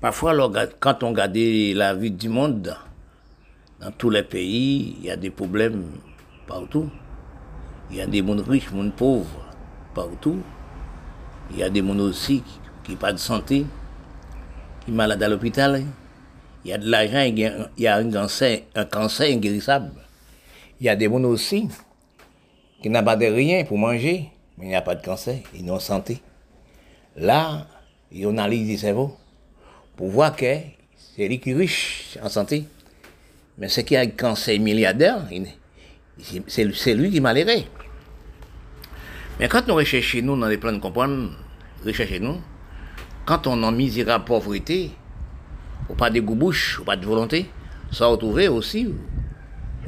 Parfois, quand on regarde la vie du monde, dans tous les pays, il y a des problèmes partout. Il y a des mondes riches, des mondes pauvres partout. Il y a des mondes aussi qui n'ont pas de santé, qui sont malades à l'hôpital. Il y a de l'argent, il y a un cancer, inguérissable. Il y a des mondes aussi qui n'ont pas de rien pour manger, mais il n'y a pas de cancer, ils n'ont santé. Là, ils analysent le cerveau pour voir que c'est lui qui est riche en santé. Mais ce qui a un cancer milliardaire, c'est lui qui est malheureux. Mais quand nous recherchons nous dans les plans de comprendre, recherchez nous, quand on a misérable pauvreté, ou pas de goût bouche, ou pas de volonté, ça retrouver aussi,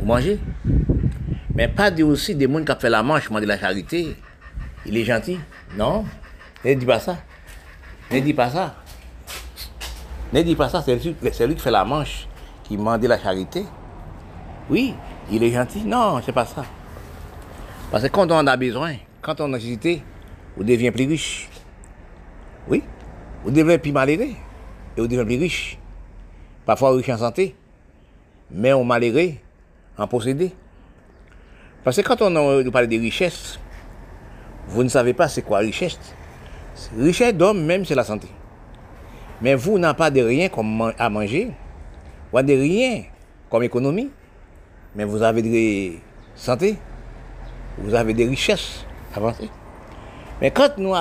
ou manger. Mais pas de, aussi des gens qui ont fait la manche, de la charité. Il est gentil. Non, ne dis pas ça. Ne dis pas ça. Ne dis pas ça, c'est lui, qui fait la manche, qui demande la charité. Oui, il est gentil. Non, c'est pas ça. Parce que quand on en a besoin, quand on a nécessité, on devient plus riche. Oui, on devient plus malheureux et on devient plus riche. Parfois riche en santé, mais on malheureux en possédé. Parce que quand on parle de richesse, vous ne savez pas c'est quoi richesse. Richesse d'homme même, c'est la santé. Mais vous n'avez pas de rien comme à manger, ou de rien comme économie, mais vous avez de santé, vous avez des richesses avancées. Mais quand nous,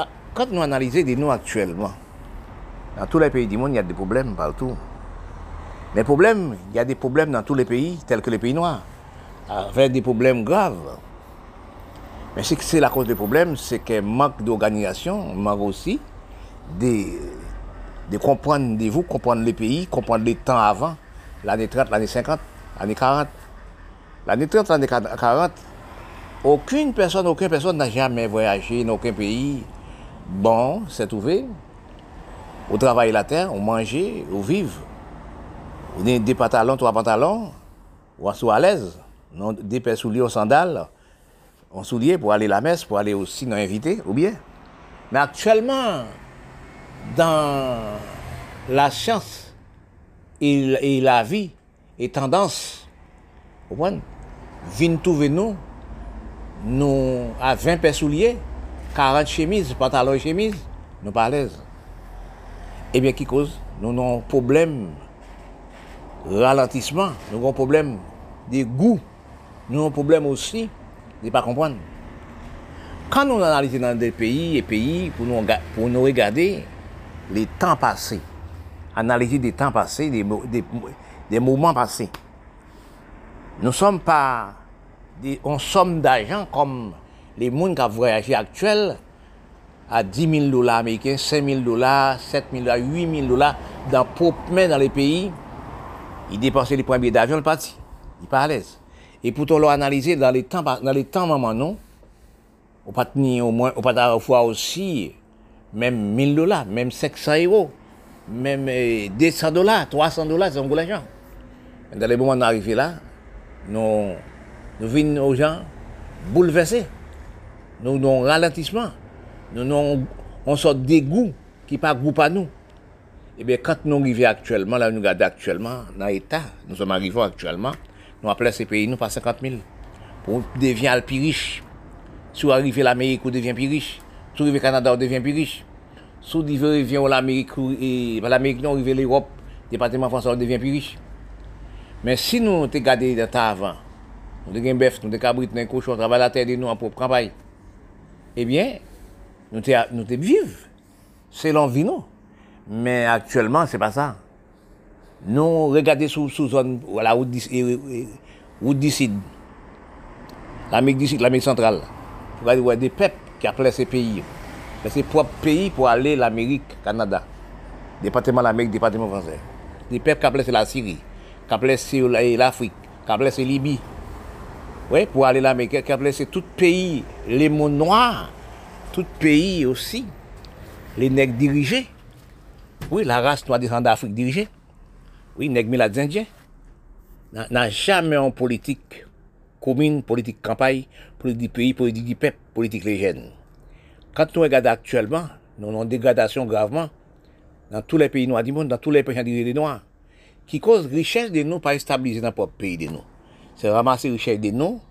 analysons des nous actuellement, dans tous les pays du monde, il y a des problèmes partout. Les problèmes, il y a des problèmes dans tous les pays, tels que les pays noirs, avec des problèmes graves. Mais ce que c'est la cause des problèmes, c'est qu'il manque d'organisation, manque aussi des de comprendre de vous, comprendre les pays, comprendre les temps avant, l'année 30, l'année 50, l'année 40. L'année 30, l'année 40, aucune personne, aucune personne n'a jamais voyagé dans aucun pays. Bon, c'est trouvé. On travaille la terre, on mange, on vive. On a des pantalons, trois pantalons, on soit à l'aise. Des paires souliers aux sandales, on souliers pour aller à la messe, pour aller aussi nous inviter, ou bien. Mais actuellement, dans la science et, et la vie et tendance, vous comprenez? Vin trouver nous, nous à 20 paires souliers, 40 chemises, pantalons et chemises, nous pas à l'aise. Eh bien, qui cause? Nous avons un problème ralentissement, nous avons un problème de goût, nous avons un problème aussi de ne pas comprendre. Quand nous analysons dans des pays et pays, pour nous, pour nous regarder, les temps passés. Analyser des temps passés, des, des, des moments passés. Nous ne sommes pas des, en somme d'argent comme les gens qui ont voyagé actuels à 10 000 dollars américains, 5 000 dollars, 7 000 dollars, 8 000 dollars dans propre main dans les pays. Ils dépensaient les premiers d'avion, le parti. Ils pas à l'aise. Et pourtant, leur analyser dans les temps, dans les temps, maman, non? On pas tenir au moins, au pas aussi Mem 1000 dola, mem 500 euro, mem 200 dola, 300 dola, zan gou la jan. Dan le mouman nou arive la, nou vin nou jan boulevese. Nou nou ralantisman, nou nou on sot degou ki pa goupa nou. Ebe, eh kante nou rive aktuelman, la nou gade aktuelman, nan etat, nou som arrivo aktuelman, nou aple se peyi nou pa 50 000. Pou devyen al pi riche. Sou arrive l'Amerik ou devyen pi riche. Sou rive Kanada ou devyen pi riche. Sou rive revyen ou l'Amerik ou l'Amerik nou rive l'Europe, departement François ou devyen pi riche. Men si nou te gade de ta avan, nou de gen bef, nou de kabrit, nou de kouchon, eh travay la tède nou an pou pranpay, ebyen, nou te, te viv. Se lon vi nou. Men aktuellement, se pa sa. Nou regade sou, sou zon wala ou disid. L'Amerik disid, l'Amerik sentral. Fou gade wè de pep ki aple se peyi yo. Men se prop peyi pou ale l'Amerik, Kanada. Departement l'Amerik, Departement Fransè. Di pep kaple se la Siri, kaple se l'Afrik, kaple se Libi. Ouè, pou ale l'Amerik, kaple se tout peyi, le moun noir, tout peyi osi, le nek dirije. Ouè, la rase noa desan d'Afrik dirije. Ouè, nek mi la djendjen. Nan jamè an politik komine, politik kampay, politik di peyi, politik di pep, politik le jenè. Quand nous regardons actuellement, nous avons une dégradation gravement dans tous les pays noirs du monde, dans tous les pays des noirs, qui cause richesse de nous pas stabiliser dans notre pays de nous. C'est ramasser richesse de nous,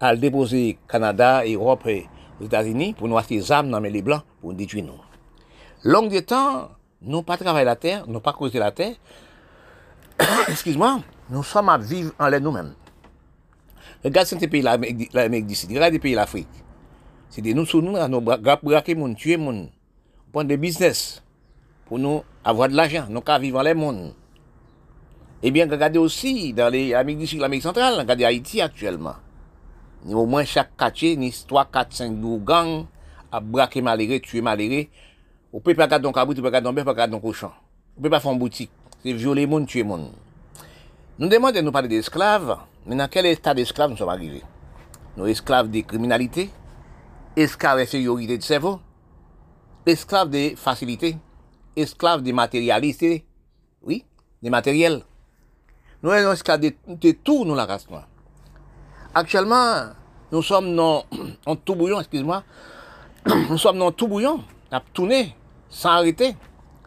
à le déposer Canada, Europe et aux États-Unis pour nous acheter des armes dans les blancs pour nous détruire nous. Long de temps, nous pas travailler la terre, nous pas causer la terre. Excuse-moi, nous sommes à vivre en l'air nous-mêmes. Regarde ces pays l'Amérique du Sud, regarde les pays de C'est des nous sur nous, nous braquer les tuer les gens, prendre des business pour nous avoir de l'argent, nous qu'à vivre dans les mondes. Eh bien, regardez aussi dans l'Amérique du Sud, l'Amérique centrale, regardez Haïti actuellement. Au moins chaque quartier, ni 3, 4, 5 gangs à braquer malheureux, tuer malheureux. On peut pas garder un cabrit, on peut pas garder un bœuf, on peut pas garder un cochon. On peut pas faire une boutique. C'est violer monde, tuer monde. Nous demandons de nous parler d'esclaves, mais dans quel état d'esclaves nous sommes arrivés? Nous esclaves de criminalité, esclaves d'infériorité de cerveau, esclaves de facilité, esclaves de matérialité, oui, des matériels. Nous sommes esclaves de, tout, nous, la race noire. Actuellement, nous sommes dans, en tout bouillon, excuse-moi, nous sommes dans tout bouillon, à tourner, sans arrêter.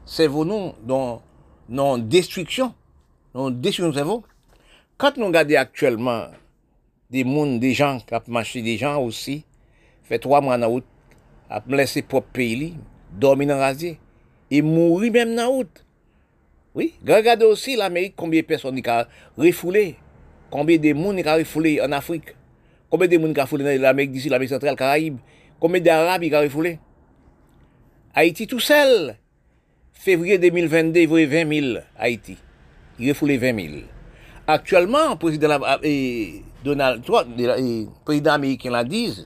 Cerveau-nous dans, dans destruction on déçu cerveau. Quand nous regardons actuellement des mondes, des gens qui ont marché, des gens Fè 3 mwa nan out, ap mlese pop peyi li, dormi nan razye, e mouri menm nan out. Oui, gregade osi l'Amerik konbye person ni ka refoule, konbye de moun ni ka refoule an Afrik, konbye de moun ni ka refoule nan l'Amerik disi, l'Amerik sentral, Karaib, konbye de Arab ni ka refoule. Haiti tout sel, fevriye 2022, vwe 20.000 Haiti, refoule 20.000. Aktuellement, président euh, Donald Trump, euh, président américain la dise,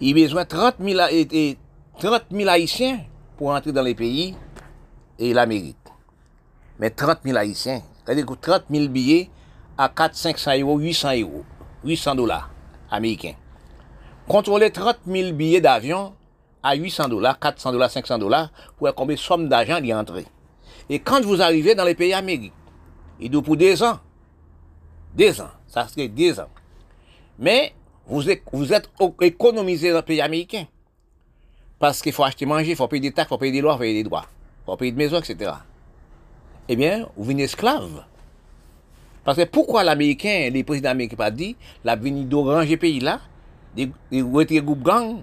il, besoin de 30 000, Haïtiens pour entrer dans les pays et l'Amérique. Mais 30 000 Haïtiens, c'est-à-dire 30 000 billets à 4, 500 euros, 800 euros, 800 dollars américains. Contrôler 30 000 billets d'avion à 800 dollars, 400 dollars, 500 dollars, pour combien de somme d'argent y entrer. Et quand vous arrivez dans les pays américains, il doit pour deux ans. Deux ans. Ça serait deux ans. Mais vous êtes, économisé dans les pays américains. Parce qu'il faut acheter manger, il faut payer des taxes, il faut payer des lois, il faut payer des droits. Il faut payer des maisons, etc. Eh bien, vous venez esclave. Parce que pourquoi l'Américain, les présidents américains pas dit, la venue d'oranger pays là, des, des groupes gang,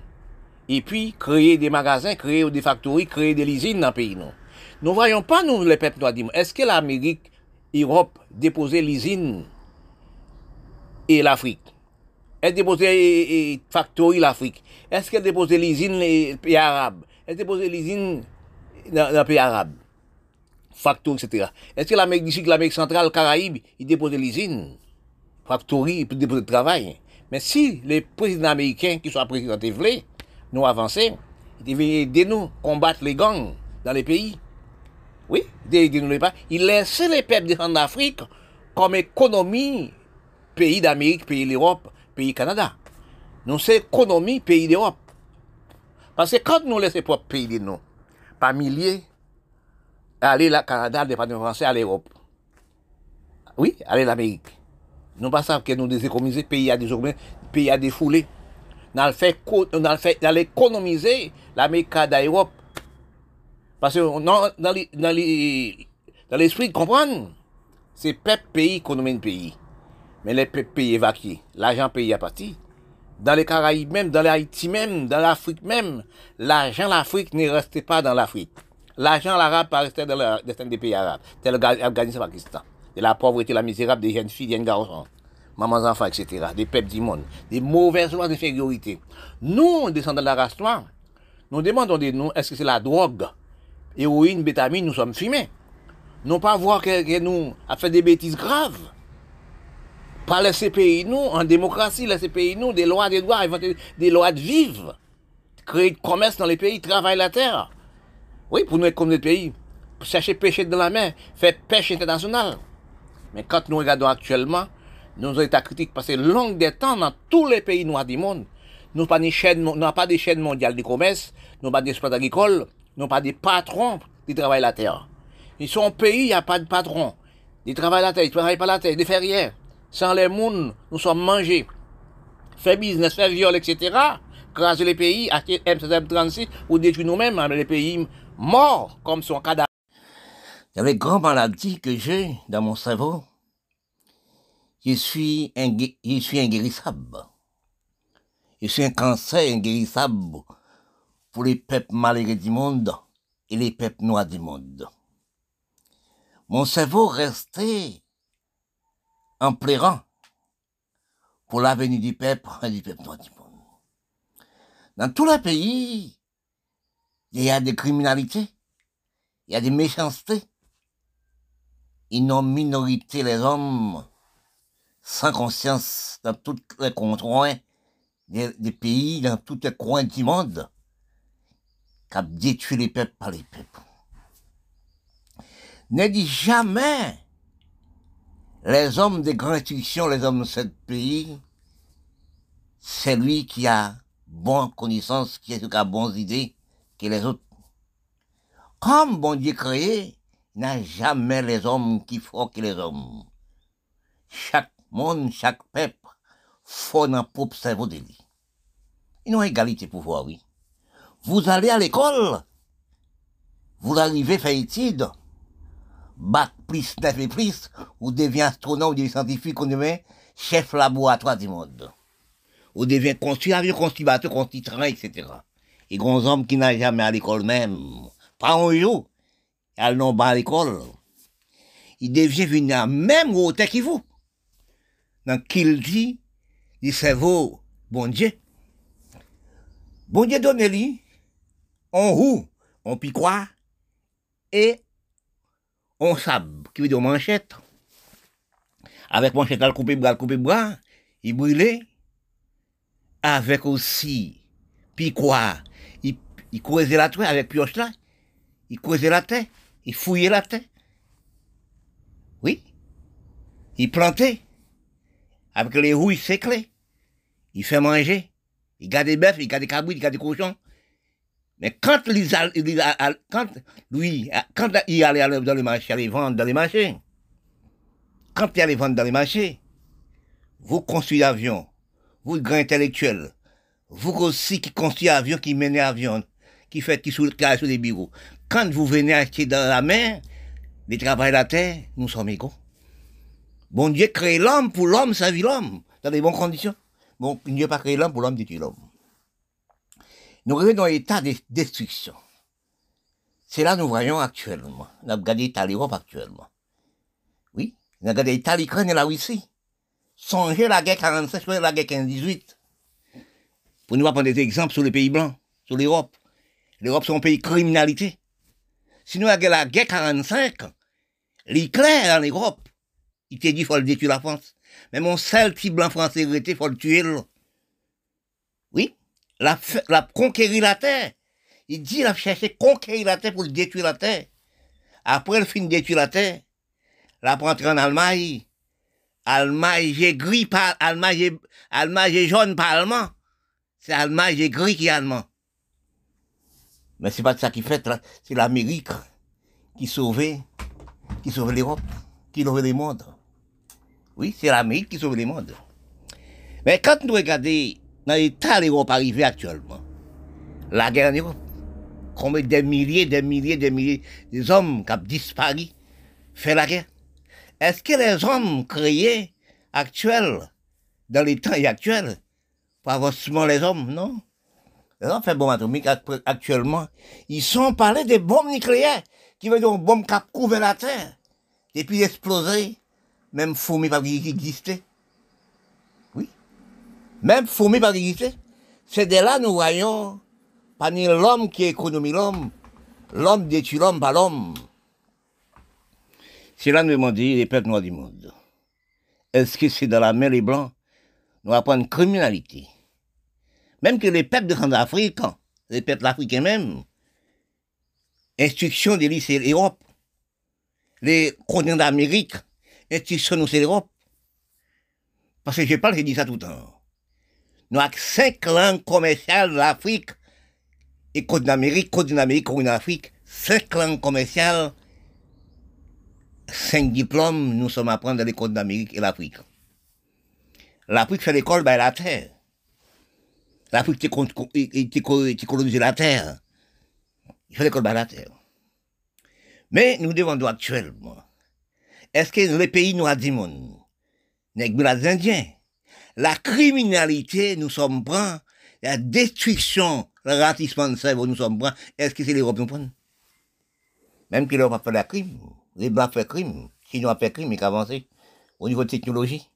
et puis créer des magasins, créer des factories, créer des usines dans le pays, non? Nous ne voyons pas, nous, les peuples noirs, est-ce que l'Amérique, l'Europe, déposait l'usine et l'Afrique? Elle déposait factory l'Afrique. Est-ce qu'elle déposait l'usine les pays arabes? Elle déposait l'usine dans les pays arabes. Factory, etc. Est-ce que l'Amérique du Sud, l'Amérique centrale, le Caraïbe, ils déposaient l'usine Factory, pour déposer le travail. Mais si les présidents américains, qui sont présidents de nous avançaient, ils devaient aider nous combattre les gangs dans les pays. Oui, il laissait les peuples en Afrique comme économie, pays d'Amérique, pays d'Europe, pays Canada. Nous, c'est économie, pays d'Europe. Parce que quand nous laissons propre pays de nous, par milliers, aller au Canada, département français, à l'Europe. Oui, aller l'Amérique. Nous pas ça que nous déséconomiser, pays à des pays à défouler. Nous allons fait, nous économiser l'Amérique d'Europe parce que dans l'esprit, comprendre, c'est peuple pays qu'on un pays. Mais les pays évacués, l'argent pays à partir. Dans les Caraïbes même, dans l'Haïti même, dans l'Afrique même, l'argent l'Afrique ne restait pas dans l'Afrique. L'argent l'arabe pas resté dans le destin des pays arabes, tel l'Afghanistan, Pakistan. De la pauvreté, la misérable des jeunes filles, des jeunes garçons, mamans, enfants, etc. Des peuples du monde. Des mauvaises lois d'infériorité. Nous, descendants de la race noire, nous demandons de nous, est-ce que c'est la drogue? Héroïne, bétamine, nous sommes fumés. Non pas voir que, nous a fait des bêtises graves. Pas laisser pays nous, en démocratie, laisser pays nous, des lois, des droits, des lois de vivre. Créer de commerce dans les pays, travailler la terre. Oui, pour nous être comme des pays, chercher pêcher dans la mer, faire pêche internationale. Mais quand nous regardons actuellement, nos états critiques passent longue des temps dans tous les pays noirs du monde. Nous n'avons pas de chaîne mondiale de commerce, nous n'avons pas d'espace agricole, non pas des patrons qui travaillent la terre. Ils sont pays, il n'y a pas de patron. Ils travaillent la terre, ils travaillent pas la terre, ils ne font rien. Sans les mouns, nous sommes mangés. Faire business, faire viol, etc. Craser les pays, acheter M7, M36, ou détruire nous-mêmes, hein, les pays mort comme son cadavre. Il y a les grandes maladies que j'ai dans mon cerveau. Je suis, je suis inguérissable. Je suis un cancer inguérissable pour les peuples malheureux du monde et les peuples noirs du monde. Mon cerveau restait en pleurant pour l'avenir du peuple et du peuple du. Dans tous les pays, il y a des criminalités, il y a des méchancetés. Ils n'ont minorité les hommes sans conscience dans tous les coins des, pays, dans tous les coins du monde, qui détruit les peuples par les peuples. Ne dit jamais les hommes des grandes institutions, les hommes de ce pays, c'est lui qui a bonne connaissance, qui a bonnes idées que les autres. Comme bon Dieu créé, il n'a jamais les hommes qui font que les hommes. Chaque monde, chaque peuple, faut un propre cerveau de lui. Ils ont égalité pouvoir, oui. Vous allez à l'école, vous arrivez faire études, bac plus, neuf et vous devenez astronome, ou des scientifiques, vous devenez chef laboratoire du monde. Vous devenez construire avion, construire bateau, construire train, etc. Et grands hommes qui n'ont jamais à l'école même, pas un jour, ils n'ont pas à l'école. Ils deviennent venir même hauteur que vous. Donc, qu'il dit, du cerveau, bon Dieu. Bon Dieu donne lui, on roue, on piquoit, et on sable, qui veut dire manchette. Avec manchette, elle coupe bras, coupe bras, il brûlait. Avec aussi, piquoit, il, il creusait la terre avec pioche là, il creusait la terre, il fouillait la terre. Oui. Il plantait. Avec les rouilles séclées. Il fait manger. Il garde des bœufs, il garde des cabris, il garde des cochons. Mais quand, il, quand, lui, quand il allait dans les marchés, aller vendre dans les marchés, quand il allait vendre dans les marchés, vous construisez l'avion, vous, grand intellectuel, vous aussi qui construisez l'avion, qui menez l'avion, qui fait qui sur, sur les bureaux, quand vous venez acheter dans la mer, les travail de la terre, nous sommes égaux. Bon Dieu crée l'homme pour l'homme, sa vie l'homme, dans des bonnes conditions. Bon Dieu pas créé l'homme pour l'homme, dit l'homme. Nous revenons dans l'état de destruction. C'est là que nous voyons actuellement. Nous avons regardé l'état l'Europe actuellement. Oui, nous avons regardé l'état l'Ukraine et la Russie. Songez la guerre 45, la guerre 15-18. Pour nous prendre des exemples sur les pays blancs, sur l'Europe. L'Europe, c'est un pays criminalité. Si nous avons la guerre 45, l'éclair en Europe, il t'a dit qu'il faut le détruire la France. Mais mon seul petit blanc français il faut le tuer. La, la conquérir la terre. Il dit il a cherché conquérir la terre pour détruire la terre. Après le fin de détruire la terre, la rentrer en Allemagne. Allemagne, j'ai gris par Allemagne, Allemagne, jaune par allemand. C'est Allemagne, j'ai gris qui est allemand. Mais c'est pas ça qui fait, c'est l'Amérique qui sauvait, qui sauvait l'Europe, qui sauvait le monde. Oui, c'est l'Amérique qui sauve le monde. Mais quand nous regardons dans l'état de l'Europe arrivé actuellement, la guerre combien de milliers, des milliers, des milliers d'hommes qui ont disparu, fait la guerre? Est-ce que les hommes créés actuels, dans les temps actuels, pour avancement les hommes, non? Les hommes fait bombes atomiques actuellement, ils sont parlés des bombes nucléaires, qui veulent dire une bombe qui a couvert la terre, et puis exploser, même fourmi pas exister. Oui. Même fourmi pas exister. C'est de là nous voyons, parmi l'homme qui économie l'homme, l'homme détruit l'homme par l'homme. C'est là nous demandons les peuples noirs du monde. Est-ce que c'est dans la mer les blancs, nous apprendre criminalité? Même que les peuples de Centrafrique, les peuples africains même, instruction des lycées Europe, les continents d'Amérique, instruction c'est l'Europe. Parce que je parle, je dis ça tout le temps. Nous avons cinq langues commerciales de l'Afrique, et Côte d'Amérique, Côte d'Amérique, Côte d'Afrique, cinq langues commerciales, cinq diplômes, nous sommes à prendre d'Amérique et l'Afrique. L'Afrique fait l'école by la terre. L'Afrique, tu la terre. Il fait l'école by la terre. Mais nous demandons actuellement, est-ce que les pays noirs du monde, les Indiens, la criminalité, nous sommes prêts, la destruction, le ratissement de cerveau, nous sommes prêts, est-ce que c'est l'Europe nous prend Même qu'ils n'ont pas fait la crime, les Blancs font crime, Chinois font crime, ils avancé au niveau de technologie,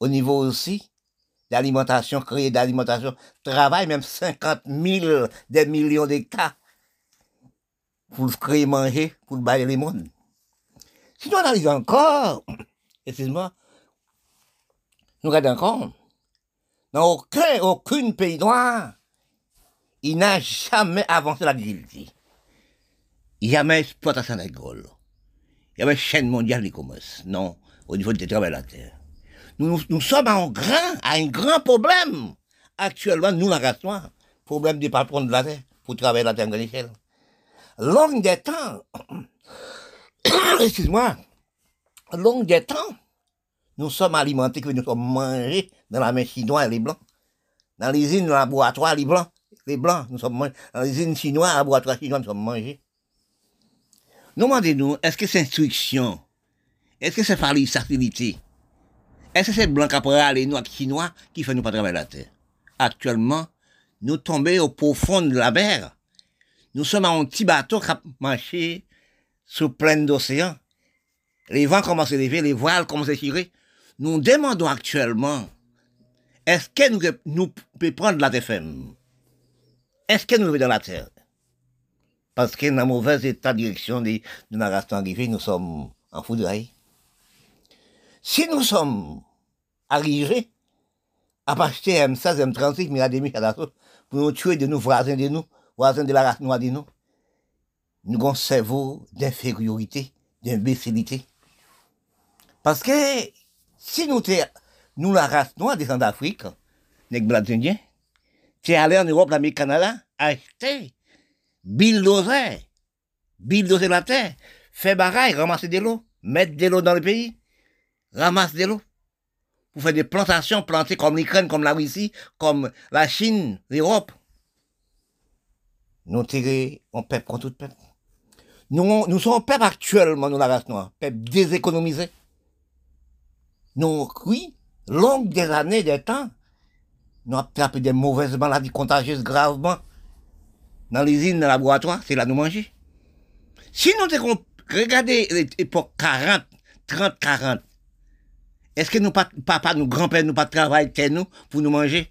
au niveau aussi d'alimentation, créer d'alimentation, travail, même 50 000 des millions d'hectares pour créer manger, pour bailler les mondes. Si nous analysons encore, excuse-moi, nous regardons encore, dans aucun, aucun pays noir, il n'a jamais avancé la l'agilité. Il n'y a jamais exploitation agricole. Il n'y a jamais chaîne mondiale du commerce. Non, au niveau du travail de la terre. Nous, nous, sommes en grand, à un grand problème. Actuellement, nous, la race noire, problème des patrons de la terre, pour travailler la terre de l'échelle. Long des temps, excuse-moi, long des temps, nous sommes alimentés, que nous sommes mangés dans la main chinoise, les blancs. Dans l'usine, dans le laboratoire, les blancs. Les blancs, nous sommes mangés. Dans l'usine chinoise, le laboratoire chinois, nous sommes mangés. Nous demandons-nous, est-ce que c'est instruction? Est-ce que c'est facilité? Est-ce que c'est blanc qui les noirs chinois qui fait nous pas travailler la terre? Actuellement, nous tombons au profond de la mer. Nous sommes un petit bateau qui a marché sous plein d'océans. Les vents commencent à lever, les voiles commencent à tirer. Nous demandons actuellement, est-ce que nous, nous pouvons prendre la TFM? Est-ce que nous sommes dans la terre? Parce que dans le mauvais état de direction de, de la race nous sommes en foudre. Si nous sommes arrivés à acheter M16, M36, Mirademi, pour nous tuer de nos voisins de nous, voisins de la race noire de nous, nous avons un cerveau d'infériorité, d'imbécilité. Parce que si nous, nous la race noire des d'Afrique, les blancs indiens, tu allé en Europe, l'Amérique, Canada, acheter, bulldozer, bulldozer la terre, faire baraille, ramasser de l'eau, mettre de l'eau dans le pays, ramasser de l'eau, pour faire des plantations plantées comme l'Ukraine, comme la Russie, comme la Chine, l'Europe. Nous tirons on peuple contre tout peuple. Nous, nous sommes peuple actuellement, nous, la race noire, peuple déséconomisé. Nous, oui, longue des années, des temps, nous avons attrapé des mauvaises maladies contagieuses gravement. Dans l'usine, dans le laboratoire, c'est là nous manger. Si nous regardez l'époque 40, 30, 40, est-ce que pas, papa, nous grands-pères, nous pas travaillent nous pour nous manger?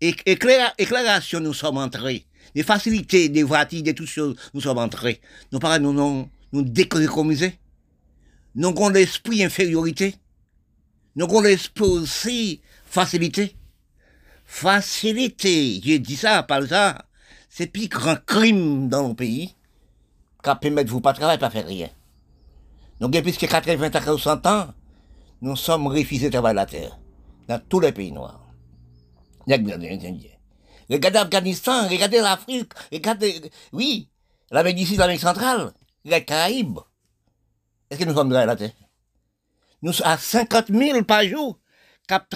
éclairation, nous sommes entrés des facilités, des voitures, toutes choses, nous sommes entrés. Nos parents nous, nous, nous. Nous avons l'esprit infériorité. Nous avons l'esprit aussi facilité. Facilité, j'ai dit ça, pas ça. C'est plus grand crime dans nos pays qu'à permettre vous pas travailler, pas faire rien. Donc, depuis 80 à 100 ans, nous sommes refusés de travailler la terre. Dans tous les pays noirs. Regardez l'Afghanistan, regardez l'Afrique, regardez, oui, la médecine, l'Amérique centrale, les Caraïbes. Est-ce que nous sommes dans la terre? Nous sommes à 50 000 par jour, cap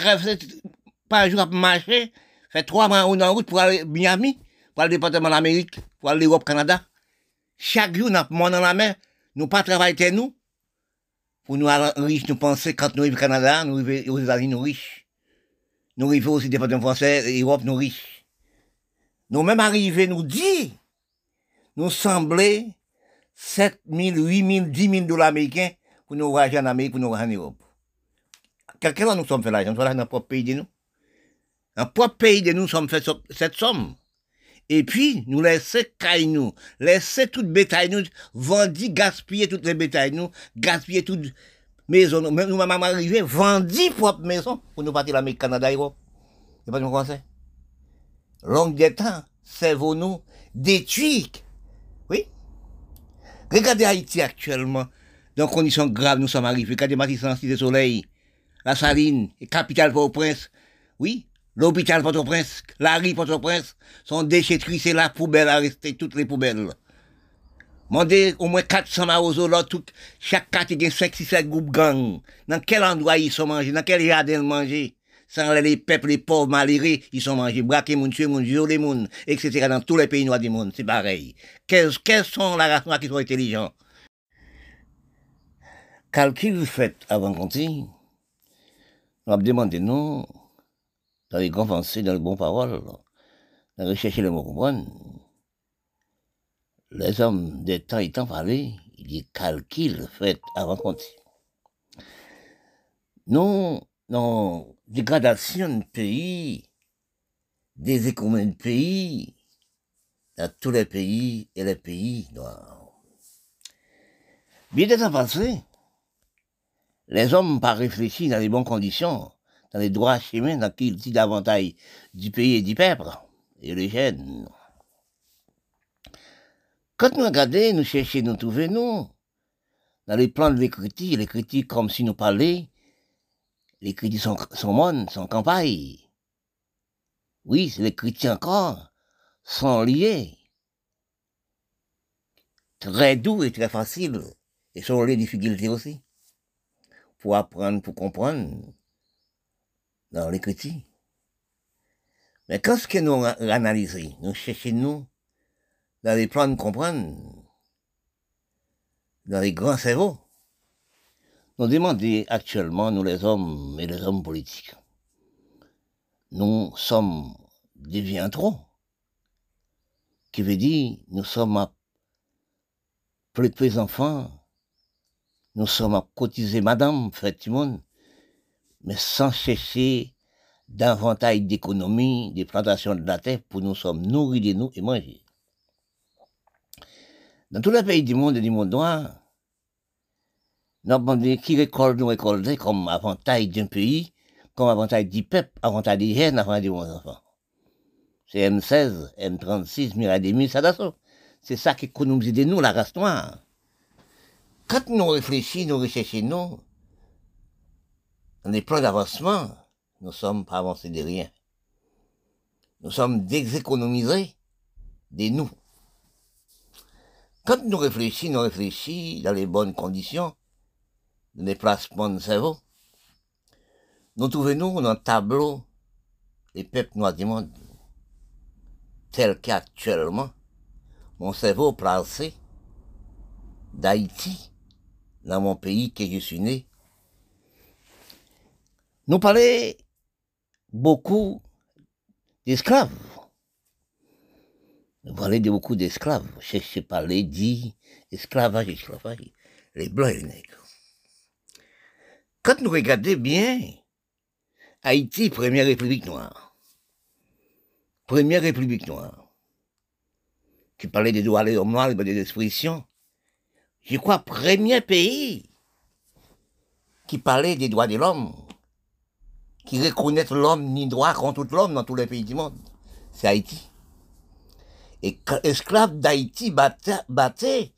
par jour à marcher, fait trois mois en route pour aller à Miami, pour aller au département de l'Amérique, pour aller l'Europe, Canada. Chaque jour, nous avons dans la mer, nous pas travailler nous. Pour nous riches, nous penser quand nous arrivons au Canada, nous arrivons aux États-Unis, nous riches. Nous arrivons aussi au département français, Europe, nous riches nous même arrivés nous dit, nous semblait 7 000, 8 000, 10 000 dollars américains pour nous voyager en Amérique, pour nous voyager en Europe. Quel nous sommes fait l'argent? Nous sommes dans notre propre pays de nous. Dans notre propre pays de nous, nous sommes fait cette somme. Et puis, nous laisser caille nous, laisser toute bétail nous, vendre, gaspiller toutes les bétails nous, gaspiller toute maison nous. Même nous, même arrivé, vendre propre maison pour nous partir l'Amérique, Canada, Europe. C'est pas ce qu'on sait longue des temps, cerveau-nous détruit. Oui? Regardez Haïti actuellement, dans conditions graves, nous sommes arrivés. Regardez Matissan, Cité Soleil, la Saline, capitale Port-au-Prince. Oui. L'hôpital Port-au-Prince, la rue Port-au-Prince, sont déchetris, c'est la poubelle à rester, toutes les poubelles. Mandez au moins 400 marosos là, chaque quartier, il y a 5, 6, 7 groupes gang. Dans quel endroit ils sont mangés, dans quel jardin ils mangent sans les peuples, les pauvres, malheureux, ils sont mangés, braqués, moun, tués, moun, les etc. Dans tous les pays noirs du monde, c'est pareil. Quels sont la race noire qui sont intelligents? Calcul fait avant dise, on va demander nous, grands pensées, dans les bonnes paroles, dans rechercher les mots comprendre, les hommes des temps étant parlé, il dit calcul fait avant dise. Non, non, dégradation de pays, des de pays, dans tous les pays et les pays noirs. Bien des temps passé, les hommes pas réfléchi dans les bonnes conditions, dans les droits chemins, dans qui dit davantage du pays et du peuple, et les jeunes. Quand nous regardons, nous cherchons, nous trouvons, nous, dans les plans de l'écriture, l'écriture comme si nous parlions, les critiques sont, sont monde, sont campagne. Oui, les critiques encore sont liés. Très doux et très facile. Et sont les difficultés aussi. Pour apprendre, pour comprendre dans les critiques. Mais quand ce que nous analysons, nous cherchons nous dans les plans de comprendre, dans les grands cerveaux, nous demandons actuellement, nous les hommes et les hommes politiques, nous sommes deviens trop, qui veut dire nous sommes plus de enfants, nous sommes à cotiser madame, fait mais sans chercher davantage d'économie, des plantations de la terre pour nous sommes nourris de nous et manger. Dans tous les pays du monde et du monde noir, nous demandons qui récolte nous récolter comme avantage d'un pays, comme avantage du peuple, avantage des jeunes, avantage des enfants. C'est M16, M36, Mirademi, ça C'est ça qui économise de nous, la race noire. Quand nous réfléchissons, nous nous, dans les plans d'avancement, nous sommes pas avancés de rien. Nous sommes déséconomisés de nous. Quand nous réfléchissons, nous réfléchissons dans les bonnes conditions, de déplacement de cerveau. Nous trouvons-nous dans le tableau les peuples noirs du monde, tel qu'actuellement, mon cerveau placé d'Haïti, dans mon pays que je suis né. Nous parlons beaucoup d'esclaves. Nous parlons de beaucoup d'esclaves. Je sais parler dit esclavage, esclavage, les blancs et les nègres. Quand nous regardons bien, Haïti, première république noire. Première république noire. Qui parlait des droits de l'homme noir, des expressions. Je crois, premier pays qui parlait des droits de l'homme, qui reconnaît l'homme ni droit contre l'homme dans tous les pays du monde. C'est Haïti. Et esclaves d'Haïti battaient,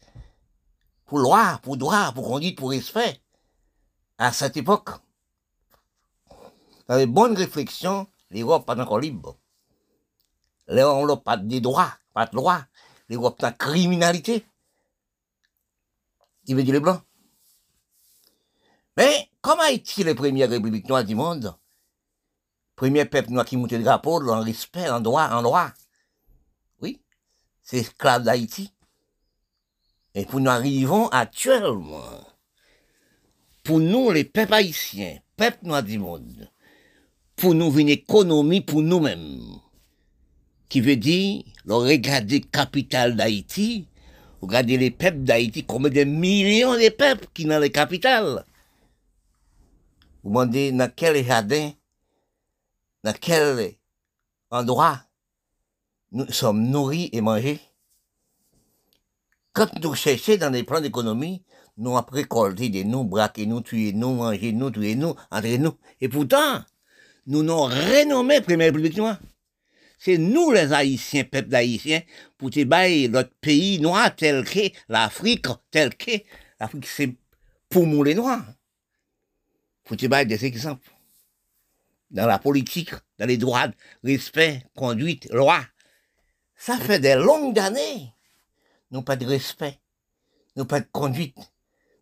pour loi, pour droit, pour conduite, pour respect à cette époque, dans les bonnes réflexions, l'Europe pas encore libre. L'Europe n'a pas de droits, pas de loi. L'Europe n'a criminalité. Il veut dire les Blancs. Mais, comment est-il les premières républiques noires du monde? Premier peuple noir qui monte le drapeau, en respect, en droit, en droit. Oui, c'est esclave d'Haïti. Et pour nous arrivons actuellement pour nous, les peuples haïtiens, peuples noirs du monde, pour nous une économie pour nous-mêmes, qui veut dire, le regarder capitale d'Haïti, regarder les peuples d'Haïti, comme des millions de peuples qui dans les capitales. Vous demandez dans quel jardin, dans quel endroit nous sommes nourris et mangés. Quand nous cherchons dans les plans d'économie, nous avons récolté des nous, braqué nous, tué nous, mangé nous, tué nous, entre nous. Et pourtant, nous nous renommé Première République noire. C'est nous les Haïtiens, peuple d'Haïtiens, pour te bailler notre pays noir tel que l'Afrique, tel que l'Afrique, c'est pour nous les Noirs. Pour te bailler des exemples. Dans la politique, dans les droits, respect, conduite, loi. Ça fait des longues années. Nous pas de respect, nous pas de conduite,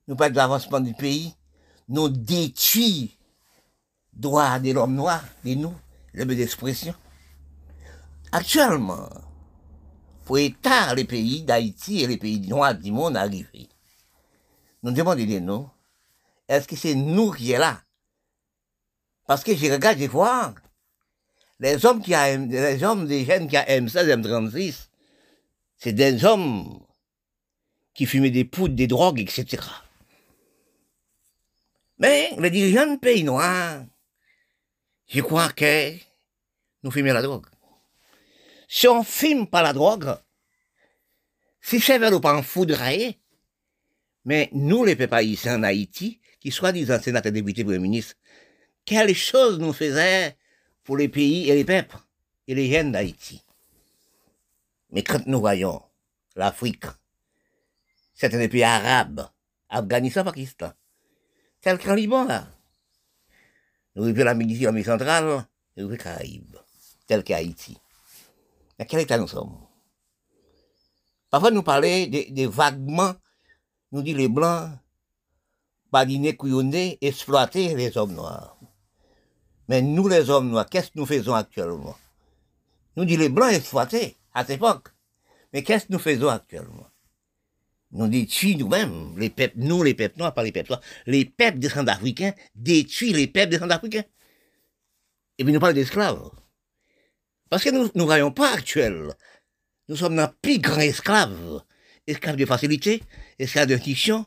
nous pas de l'avancement du pays, nous détruit droit de l'homme noir, de nous, le d'expression. Actuellement, pour état les pays d'Haïti et les pays noirs du monde arriver, nous demandons est-ce que c'est nous qui est là? Parce que je regarde, je vois, les hommes qui a, les hommes des jeunes qui a M16, M36, c'est des hommes qui fumaient des poudres, des drogues, etc. Mais les dirigeants de pays noirs, je crois que nous fumons la drogue. Si on fume pas la drogue, si c'est nous pas en mais nous, les ici en Haïti, qui soi-disant sénateurs, députés, premier ministre, quelle chose nous faisait pour les pays et les peuples et les jeunes d'Haïti? Mais quand nous voyons l'Afrique, certains pays arabes, Afghanistan, Pakistan, tel qu'en Liban, là, nous vivons la Méditerranée centrale, nous vivons Caraïbes, tel qu'Haïti. Mais quel état nous sommes? Parfois, nous parlons des, vaguements, nous dit les Blancs, badiner, couillonner, exploiter les hommes noirs. Mais nous, les hommes noirs, qu'est-ce que nous faisons actuellement? Nous dit les Blancs exploités à cette époque. Mais qu'est-ce que nous faisons actuellement? Nous détruisons nous-mêmes, les peuples, nous les peuples noirs, pas les peuples noirs, les peuples des Centrafricains détruisent les peuples des Centrafricains. Et puis nous parlons d'esclaves. Parce que nous ne voyons pas actuel. Nous sommes un plus grand esclaves. Esclaves de facilité, esclaves de fiction,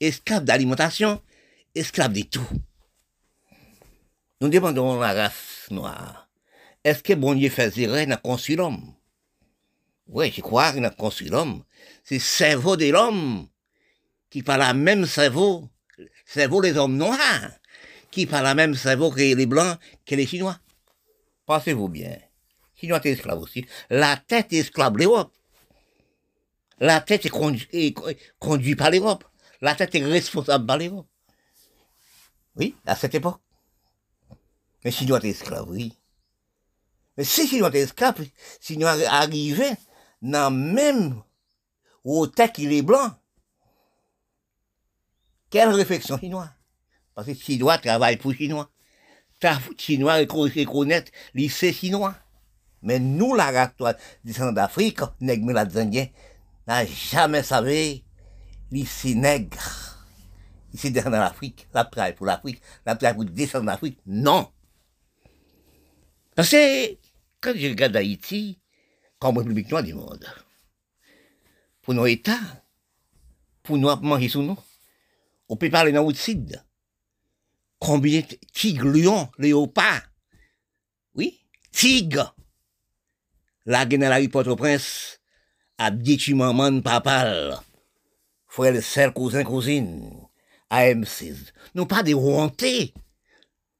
esclaves d'alimentation, esclaves de tout. Nous demandons la race noire. Est-ce que bon Dieu faisait n'a construit l'homme? Oui, je crois qu'il a construit l'homme. C'est le cerveau de l'homme qui parle la même cerveau, cerveau des hommes noirs, qui parle la même cerveau que les blancs, que les chinois. Pensez-vous bien? Chinois est esclave aussi. La tête est esclave l'Europe. La tête est, conduite par l'Europe. La tête est responsable par l'Europe. Oui, à cette époque. Mais Chinois est esclave, oui. Mais si Chinois est esclave, Chinois arrivait dans même au tête qu'il est blanc. Quelle réflexion chinois Parce que Chinois travaille pour Chinois. Chinois reconnaître lycée chinois. Mais nous, la race descendants d'Afrique, nègres Indiens, n'a jamais savé lycée nègre. Ici, dans l'Afrique, la travail pour l'Afrique, la travail pour descendre d'Afrique. Non. Parce que, quand je regarde Haïti, comme République noire du monde, pour nos États, pour nous manger sous nous, on peut parler le sud. Combien de tigres, lions, léopards, oui, tigres, la rue Port-au-Prince, a dit maman, papa, frère, sœur, cousin, cousine, AM6. Nous pas des hontés.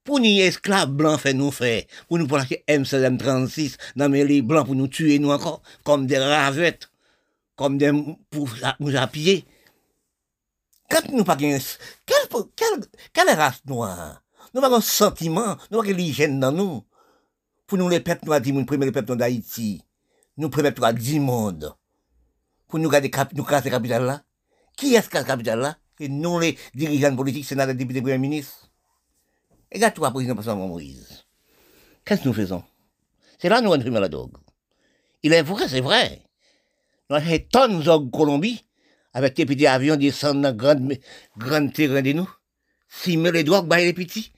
Pour nous esclaves blancs fait nous faire, pour nous placer M16, M36 dans les blancs pour nous tuer nous encore, comme des ravettes, comme des, pour nous appuyer. Quand nous pas quelle, quelle, quelle race noire? Nous avons un sentiment, nous avons l'hygiène dans nous. Pour nous les peuples noirs, dit, nous premier peuple d'Haïti. Nous premier peuple du monde. Pour nous garder, nous casser la capitale là. Qui est-ce qui capitale là? Et nous les dirigeants politiques, sénateurs, députés, premiers ministres. Regarde-toi, président Pascal Moïse. Qu'est-ce que nous faisons? C'est là que nous imprimons la drogue. Il est vrai, c'est vrai. Nous avons fait tonnes de Colombie, avec des petits avions descendant dans grand, grand terrain de nous. Si les drogues, bah, les petits.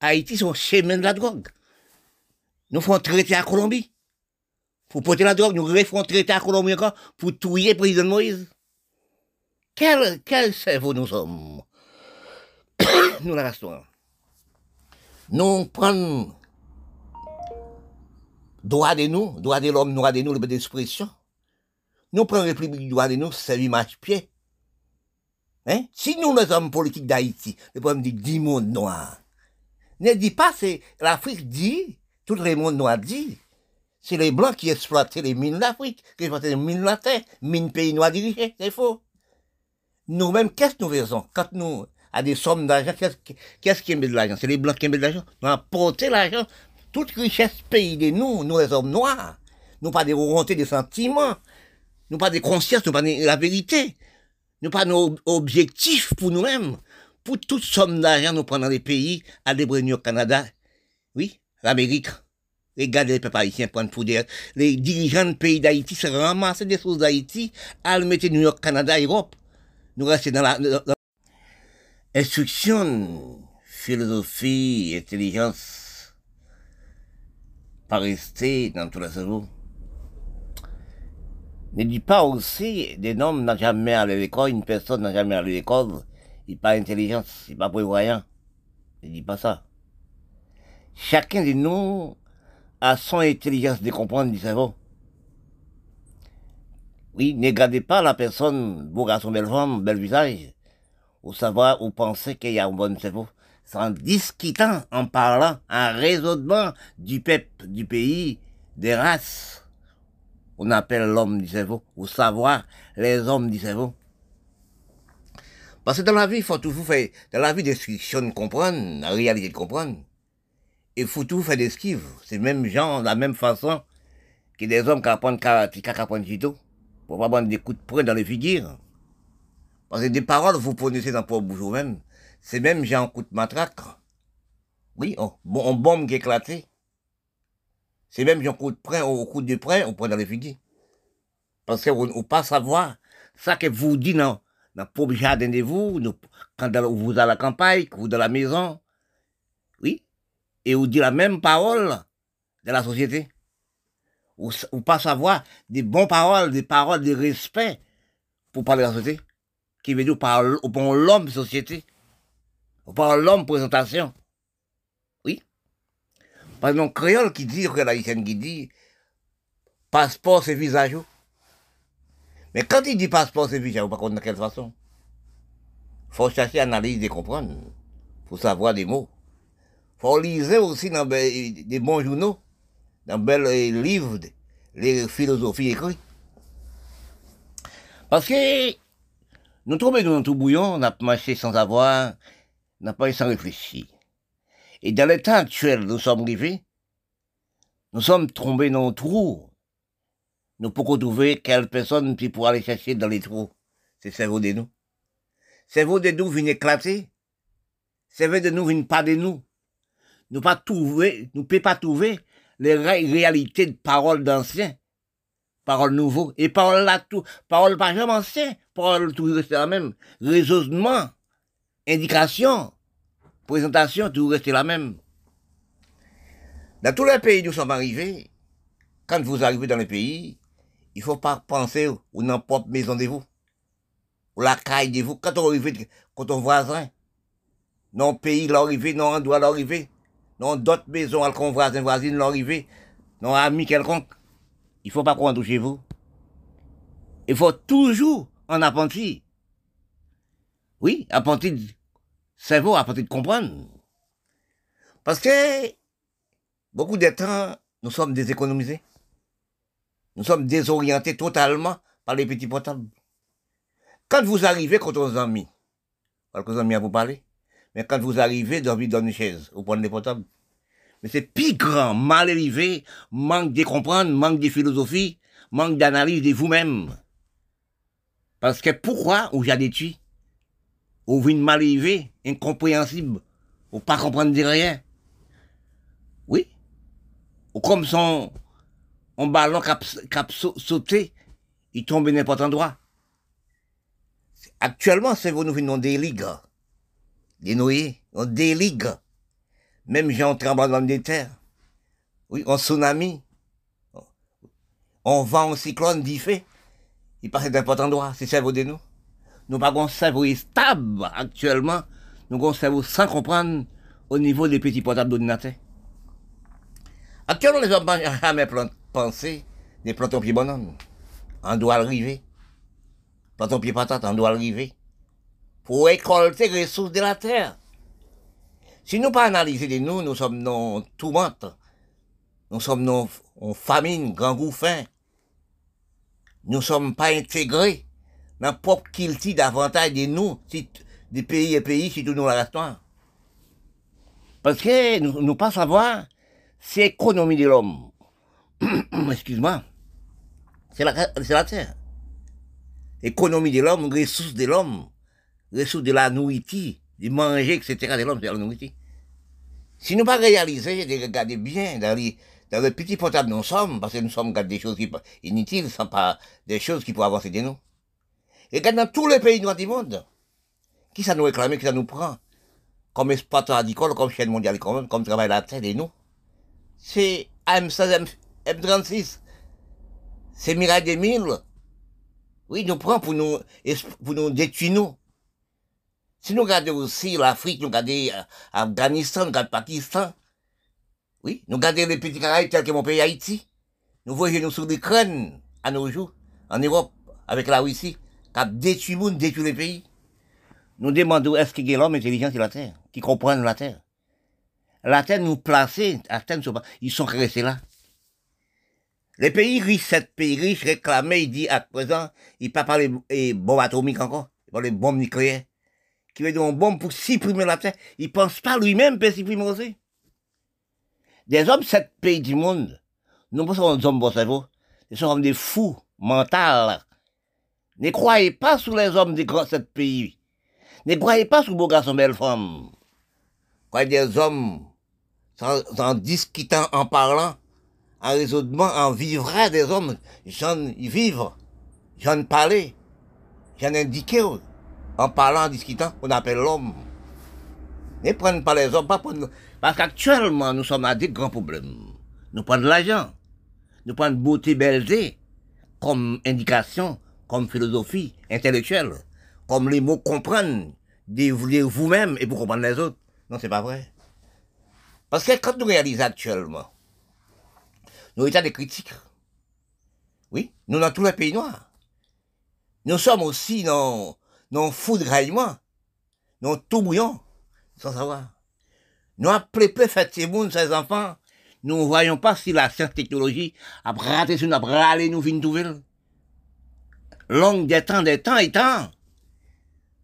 Haïti, sont chemin de la drogue. Nous faisons traiter à Colombie. Pour porter la drogue, nous refons traiter à Colombie encore pour tuer le président Moïse. Quel, quel cerveau nous sommes Nous la restons nous prenons droit de nous, droit de l'homme, droit de nous, liberté d'expression. Nous prenons République droit de nous, c'est l'image pied. Hein? Si nous, les hommes politiques d'Haïti, le problème dit 10 mondes noirs, ne dit pas, c'est l'Afrique dit, tout le monde noir dit, c'est les Blancs qui exploitent les mines d'Afrique, qui exploitent les mines de la terre, mines pays noirs dirigés, c'est faux. Nous-mêmes, qu'est-ce que nous faisons quand nous à des sommes d'argent. Qu'est-ce qui met de l'argent? C'est les blancs qui mettent de l'argent. On a porté l'argent. Toute richesse pays de nous, nous les hommes noirs. Nous pas des volontés, des sentiments. Nous pas des consciences, nous pas de la vérité. Nous pas nos objectifs pour nous-mêmes. Pour toute somme d'argent, nous prenons les pays, à des au Canada. Oui, l'Amérique. Regardez les peuples haïtiens prendre pour des, les dirigeants de pays d'Haïti se ramasser des choses d'Haïti, à le mettre New York, Canada, Europe. Nous restons dans la, instruction, philosophie, intelligence, pas rester dans tout le cerveau. Ne dit pas aussi, des hommes n'ont jamais allé à l'école, une personne n'a jamais allé à l'école, il n'a pas intelligence, il n'est pas prévoyant. Ne dit pas ça. Chacun de nous a son intelligence de comprendre du cerveau. Oui, ne gardez pas la personne, beau garçon, belle femme, bel visage, ou savoir ou penser qu'il y a un bon cerveau. C'est en discutant, en parlant, en raisonnement du peuple, du pays, des races. On appelle l'homme du cerveau, ou savoir les hommes du cerveau. Parce que dans la vie, il faut toujours faire, dans la vie, destruction de comprendre, la réalité de comprendre il faut tout faire d'esquive. C'est même gens, de la même façon que des hommes qui apprennent karaté, qui apprennent judo, pour pas prendre des coups de poing dans les figures. Parce que des paroles, vous prononcez dans le bouche même. C'est même un coup de matraque. Oui, on, on bombe qui éclaté. C'est même un coup de poing, au coup de poing, on prend dans les figures. Parce qu'on ne pas savoir ça que vous dites dans, dans le jardin de vous, quand vous êtes à la campagne, vous êtes dans la maison. Et vous dit la même parole de la société. Ou, pas savoir des bonnes paroles, des paroles de respect pour parler de la société. Qui veut dire parler pour l'homme société. Ou par l'homme présentation. Oui. Par exemple, créole qui dit, que haïtienne qui dit, passeport c'est visage. Mais quand il dit passeport c'est visage, par contre, de quelle façon? Faut chercher, analyser et comprendre. Faut savoir des mots faut lire aussi dans des bons journaux, dans des livres, les philosophies écrites. Parce que nous tombons dans tout bouillon, on a marché sans avoir, on n'a pas eu sans réfléchir. Et dans l'état actuel, nous sommes arrivés, nous sommes tombés dans un trou. Nous pouvons trouver quelle personne qui pourra aller chercher dans les trous. C'est cerveau de nous. Cerveau de nous vient éclater. Cerveau de nous vient pas de nous nous pas trouver, nous peut pas trouver les réalités de paroles d'anciens, paroles nouveaux, et paroles là tout, paroles pas jamais anciens, paroles tout rester la même, raisonnement, indication, présentation, tout rester la même. Dans tous les pays où nous sommes arrivés, quand vous arrivez dans les pays, il faut pas penser ou dans propre maison de vous, ou la caille de vous, quand on arrive, quand on voisin, non pays l'arrivée, non endroit l'arrivée, dans d'autres maisons, à voisin, voisine, l'arrivée, non ami quelconque. Il faut pas touche chez vous. Il faut toujours en apprenti. Oui, apprenti de cerveau, apprenti de comprendre. Parce que, beaucoup de temps, nous sommes déséconomisés. Nous sommes désorientés totalement par les petits portables. Quand vous arrivez contre vos amis, quelques amis à vous parler, mais quand vous arrivez, vous avez dans une chaise, vous prenez les portables. Mais c'est plus grand, mal élevé, manque de comprendre, manque de philosophie, manque d'analyse de vous-même. Parce que pourquoi ou j'ai tué Ou vous mal élevé, incompréhensible, ou pas comprendre de rien? Oui. Ou comme son, un ballon qui a sauté, il tombe n'importe endroit. Actuellement, c'est vous nous venons des ligues des noyés, on déligue. Même j'ai un tremblement de terre. Oui, en tsunami. On vent en cyclone d'Ifé. Il passe n'importe endroit. C'est cerveau de nous. Nous pas un cerveau stable actuellement. Nous avons un cerveau sans comprendre au niveau des petits portables d'ordinateur. Actuellement, les hommes n'ont jamais pensé des plantons pieds bonhomme. On doit arriver. Planton pied patate, on doit arriver pour récolter les ressources de la terre. Si nous pas analyser de nous, nous sommes non tourmente, nous sommes non en famine, grand goût faim. Nous sommes pas intégrés dans le propre culture davantage de nous, des pays et pays, si tout nous la Parce que nous, nous pas savoir, c'est l'économie de l'homme. Excuse-moi. C'est la, la terre. Économie de l'homme, ressources de l'homme ressources de la nourriture, de manger, etc. de l'homme, c'est la nourriture. Si nous pas réaliser, de bien dans le petit portable nous sommes, parce que nous sommes des choses qui, inutiles, sont pas des choses qui pourraient avancer de nous. Et dans tous les pays noirs du monde, Qui ça nous réclame, qui ça nous prend? Comme exploitant agricole, comme chaîne mondiale, comme, comme travail la terre et nous. C'est AM16, M36. C'est Mirail 2000. Oui, nous prend pour nous, pour nous détruire nous. Si nous regardons aussi l'Afrique, nous regardons l'Afghanistan, nous regardons le Pakistan, oui, nous regardons les petits Caraïbes tels que mon pays Haïti, nous voyons nous sur l'écran à nos jours, en Europe, avec la Russie, qui a détruit le monde, détruit les pays. Nous demandons est-ce qu'il y a l'homme intelligent sur la Terre, qui comprend la Terre? La Terre nous placer, à terre, ils sont restés là. Les pays riches, sept pays riches réclamaient, il dit à présent, il ne pas parler de bombes atomiques encore, il parle de bombes nucléaires qui veut dire une bombe pour supprimer la terre, il pense pas lui-même pour supprimer aussi. Des hommes, sept pays du monde, nous pas des hommes bon cerveau, sont comme des fous mentaux. Ne croyez pas sur les hommes grands sept pays. Ne croyez pas sur beaux garçons, belles femmes. Croyez des hommes, en, discutant, en parlant, en raisonnement, en vivra des hommes, j'en vivre, j'en parler, j'en indiquer en parlant, en discutant, on appelle l'homme. Ne prenez pas les hommes, pas. Parce qu'actuellement, nous sommes à des grands problèmes. Nous prenons l'argent. Nous prenons beauté, belleté comme indication, comme philosophie intellectuelle, comme les mots comprennent de vous-même et pour comprendre les autres. Non, c'est pas vrai. Parce que quand nous réalisons actuellement, nos états de critique, oui, nous dans tous les pays noirs, nous sommes aussi dans non foudraillement, non tout bouillon, sans savoir. Nous appelons peu fait ces moun, ces enfants, nous ne voyons pas si la science technologie a raté sur nous, a râlé nous, vine nouvelle. Longue des temps, des temps et temps.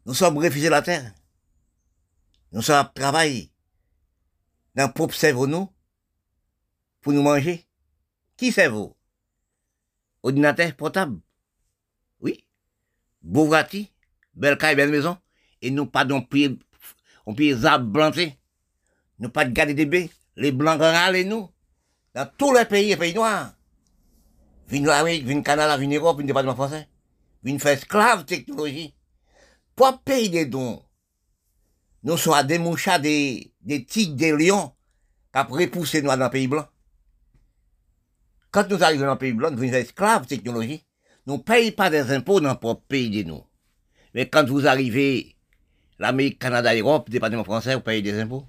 Nous sommes refusés la terre. Nous sommes à travailler dans propre cerveau nous, pour nous manger. Qui vous? Ordinateur portable. Oui. Bouvrati belle caille, belle maison, et nous pas d'un pied, on pied arbres. Nous pas de garder des baies, les blancs râlent nous. Dans tous les pays, les pays noirs. Viennent l'Amérique, viennent Canada, viennent Europe, viennent département français. Viennent faire esclave technologie. Pour payer des dons. Nous sommes des mouchas, des, des tigres, des lions, qui ont repoussé nous dans le pays blanc. Quand nous arrivons dans le pays blanc, nous venons esclaves technologie. Nous ne payons pas des impôts dans notre pays de nous. Mais quand vous arrivez, l'Amérique, Canada, Europe, département français, vous payez des impôts.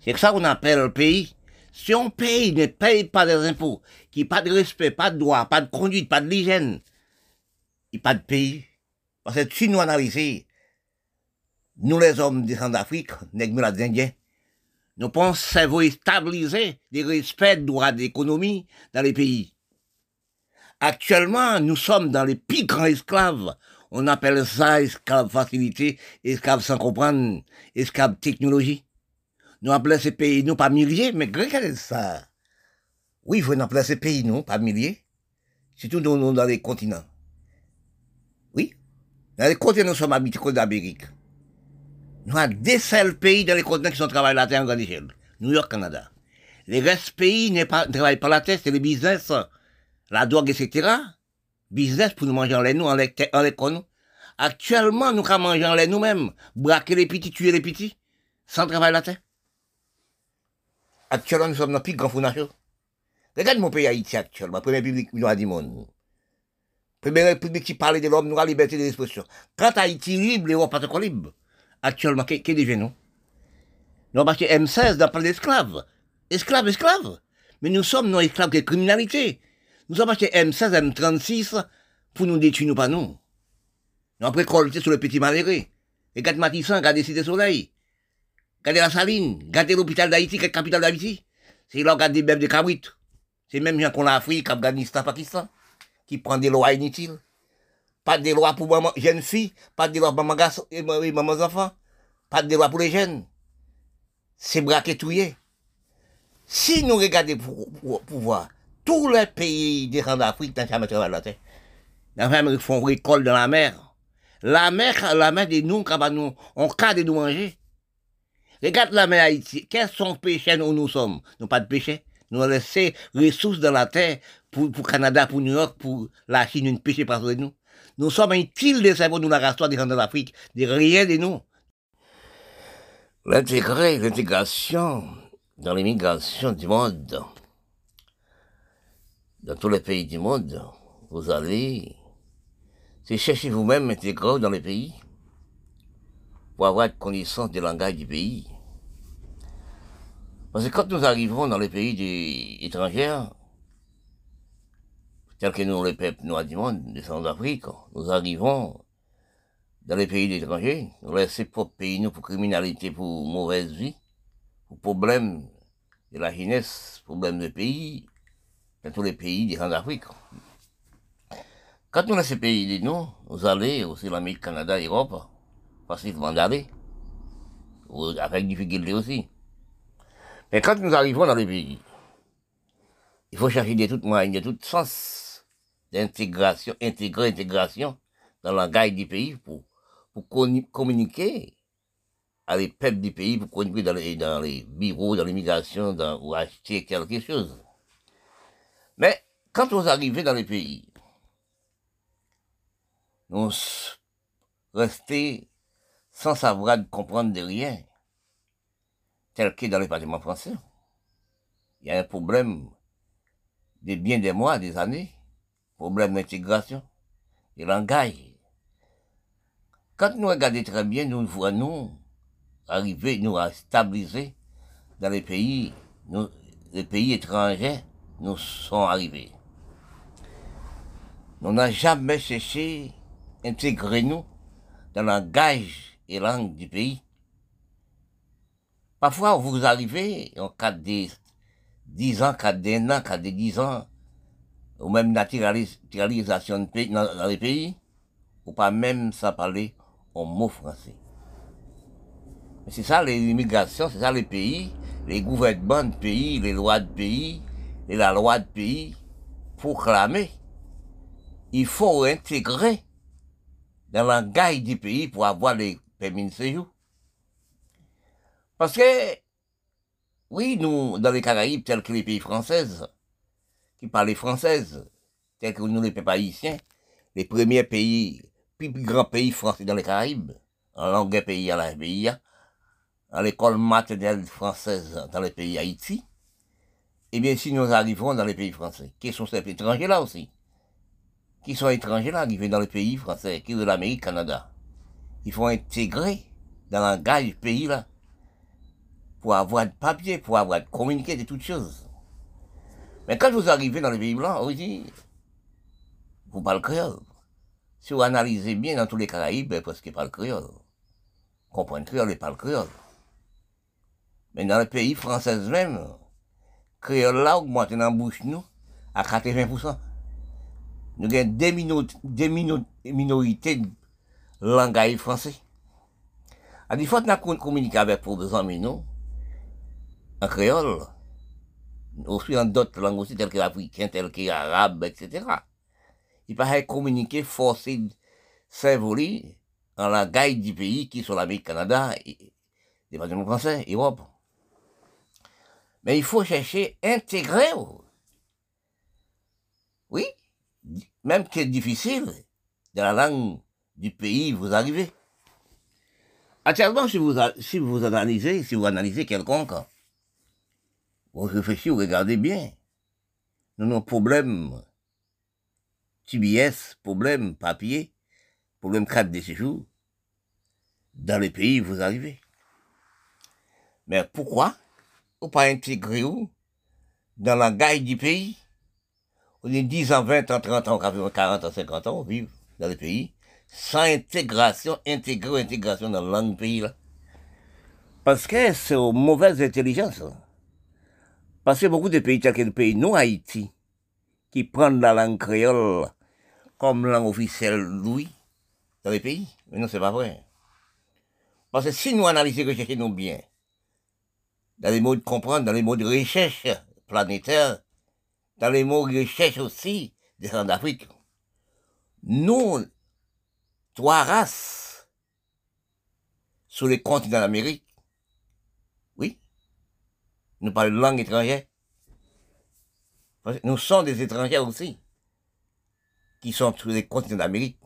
C'est ça qu'on appelle le pays. Si un pays ne paye pas des impôts, qui pas de respect, pas de droit, pas de conduite, pas de l'hygiène, il n'y a pas de pays. Parce que si nous analysons, nous les hommes des d'Afrique, nous les Indiens, nous pensons stabiliser des respects de droits d'économie dans les pays. Actuellement, nous sommes dans les grands esclaves on appelle ça esclave facilité, esclave sans comprendre, esclave technologie. Nous appelons ces pays, nous, pas milliers, mais regardez ça? Oui, faut appeler ces pays, nous, pas milliers. Surtout dans, dans les continents. Oui? Dans les continents, nous sommes habités d'Amérique. Nous avons des seuls pays dans les continents qui sont travaillés la terre en grande échelle. New York, Canada. Les restes pays ne travaillent pas la terre, c'est le business, la drogue, etc business pour nous manger en lait, nous, en lait, en nous. Actuellement, nous avons manger en lait nous-mêmes, braquer les petits, tuer les petits, sans travailler la terre. Actuellement, nous sommes dans le plus grand fournage. Regarde mon pays Haïti actuellement, premier public nous a dit monde. Premier public qui parle de l'homme, nous la liberté d'expression. Quand Haïti libre, l'Europe pas encore libre. Actuellement, qu'est-ce que nous? Nous avons M16 dans plein d'esclaves. Esclaves, esclaves. Mais nous sommes non esclaves de criminalité. Nous avons acheté M16, M36 pour nous détruire, nous pas nous. Avons récolté sur le petit malheureux. Regardez Matissan, regardez Cité Soleil. Regardez la Saline, regardez l'hôpital d'Haïti, quelle capitale d'Haïti. C'est là, regardez des bêtes de cabrit. C'est même gens qu'on a Afrique, Afghanistan, Pakistan, qui prend des lois inutiles. Pas de lois pour maman, jeunes filles, pas de lois pour maman, et maman enfants, pas de lois pour les jeunes. C'est braqué touillé. Si nous regardons pour, pour, pour voir, tous les pays des d'Afrique n'ont jamais travaillé la terre. Ils font récolte dans la mer. La mer, la mer de nous, quand nous, on de nous manger. Regarde la mer Haïti. Quels sont les péchés où nous sommes? Nous pas de péché. Nous avons laissé ressources dans la terre pour, pour Canada, pour New York, pour la Chine, une péché par nous. Nous sommes utiles de cerveau, nous, la race des gens de rien de nous. L'intégrer, l'intégration dans l'immigration du monde, dans tous les pays du monde, vous allez, chercher vous-même intégrer dans les pays pour avoir connaissance du langage du pays. Parce que quand nous arrivons dans les pays étrangers, tels que nous, les peuples noirs du monde, des Centrafrique, nous arrivons dans les pays étrangers, nous laissons pour pays nous pour criminalité, pour mauvaise vie, pour problèmes de la jeunesse, problèmes de pays, dans tous les pays des Centrafrique. Quand nous laissons ces pays de nous, nous allons aussi l'Amérique, Canada, Europe, facilement d'aller, avec difficulté aussi. Mais quand nous arrivons dans les pays, il faut chercher de toutes moyens, de tout sens d'intégration, intégrer intégration dans le langage du pays pour, pour communiquer à les peuples du pays, pour communiquer dans les, dans les bureaux, dans l'immigration, ou acheter quelque chose. Mais quand vous arrivez dans les pays, nous restons sans savoir comprendre de rien, tel que dans les bâtiments français. Il y a un problème de bien des mois, des années, problème d'intégration, de langage. Quand nous regardons très bien, nous voyons arriver, nous à stabiliser dans les pays, les pays étrangers nous sont arrivés. Nous n'avons jamais cherché d'intégrer nous dans le langage et langue du pays. Parfois, vous arrivez en cas de 10 ans, cas d'un an, cas de 10 ans, ou même naturalisation de pays, dans, les pays, ou pas même sans parler en mot français. C'est ça l'immigration, c'est ça les pays, les gouvernements de pays, les lois de pays, et la loi de pays, proclamer. Il faut intégrer dans le langage du pays pour avoir les permis de séjour. Parce que, oui, nous, dans les Caraïbes, tels que les pays français, qui parlent française, tels que nous, les pays haïtiens, les premiers pays, plus, grands pays français dans les Caraïbes, en langue pays à la BIA, à l'école maternelle française dans les pays Haïti, eh bien, si nous arrivons dans les pays français, qui sont ces étrangers là aussi, qui sont étrangers là, arrivés dans les pays français, qui sont de l'Amérique, Canada, il faut intégrer dans le langage du pays là, pour avoir de papier, pour avoir de communiquer de toutes choses. Mais quand vous arrivez dans les pays blancs, vous dit, vous parlez créole. Si vous analysez bien dans tous les Caraïbes, ben, parce qu'ils parlent créole. Comprendre créole et parlent créole. Mais dans les pays français même, créole là augmente dans la bouche nous à 80%. Nous avons des, minorités de langage français. À des fois, nous communiqué avec des amis, nous, en créole, aussi en d'autres langues aussi, telles que l'africain, telles que l'arabe, etc. Il paraît communiquer, forcer, s'évoluer en langage du pays qui sont l'Amérique, Canada, bâtiments français, Europe. Mais il faut chercher intégrer. Oui, même que c'est difficile, dans la langue du pays vous arrivez. Actuellement, si vous, si vous analysez, si vous analysez quelconque, vous réfléchissez, vous regardez bien. Nous avons problème TBS, problème papier, problème carte de séjour, dans les pays vous arrivez. Mais pourquoi ou pas intégrer où dans la gaille du pays On est 10 ans, 20 ans, 30 ans, 40 ans, 50 ans, on vit dans le pays sans intégration, intégrer intégration dans la langue pays là. Parce que c'est une mauvaise intelligence. Hein. Parce que beaucoup de pays, tels que le pays, nous, Haïti, qui prennent la langue créole comme langue officielle, lui, dans les pays. Mais non, c'est pas vrai. Parce que si nous analysons, recherchons nous bien, dans les mots de comprendre, dans les mots de recherche planétaire, dans les mots de recherche aussi des d'Afrique, nous, trois races sur les continents d'Amérique. Oui. Nous parlons de langue étrangère. Nous sommes des étrangers aussi, qui sont sur les continents d'Amérique.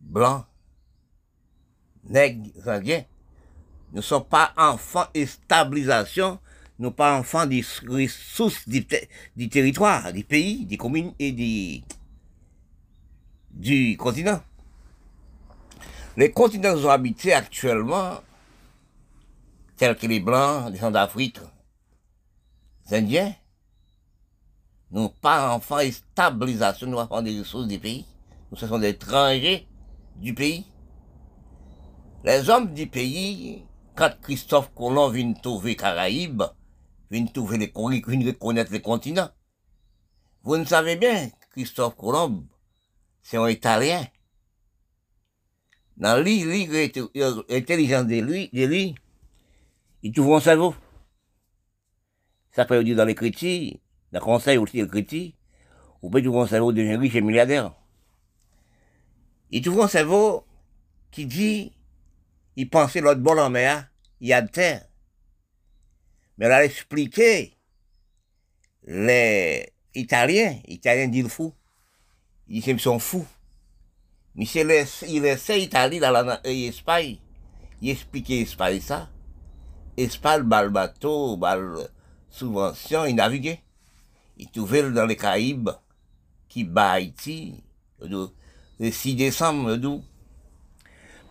blancs, nègres, indiens, ne sont pas enfants et stabilisation, ne sont pas enfants des ressources du, territoire, du pays, des communes et du, du continent. Les continents sont habités actuellement, tels que les Blancs, les gens d'Afrique, les Indiens, n'ont pas enfants et stabilisation, nous enfants des ressources du pays. Nous sommes des étrangers du pays. Les hommes du pays, quand Christophe Colomb vient trouver Caraïbes, vient trouver les, vient reconnaître les continents. Vous ne savez bien, Christophe Colomb, c'est un Italien. Dans l'intelligence de lui, de lui, il trouve un cerveau. Ça peut dire dans les critiques, dans le conseil aussi des critiques, ou peut trouver un cerveau de riche et milliardaire. Il trouve un cerveau qui dit, il pensait l'autre bol en mer, il y a de terre. Mais elle a expliqué, les Italiens, Italiens disent fou, ils sont fous. Mais il essaie Italie dans l'Espagne, il explique l'Espagne ça. Espagne, bal bateau, bal subvention, il naviguait. Il trouvait dans les Caraïbes, qui bat Haïti, le 6 décembre, d'où.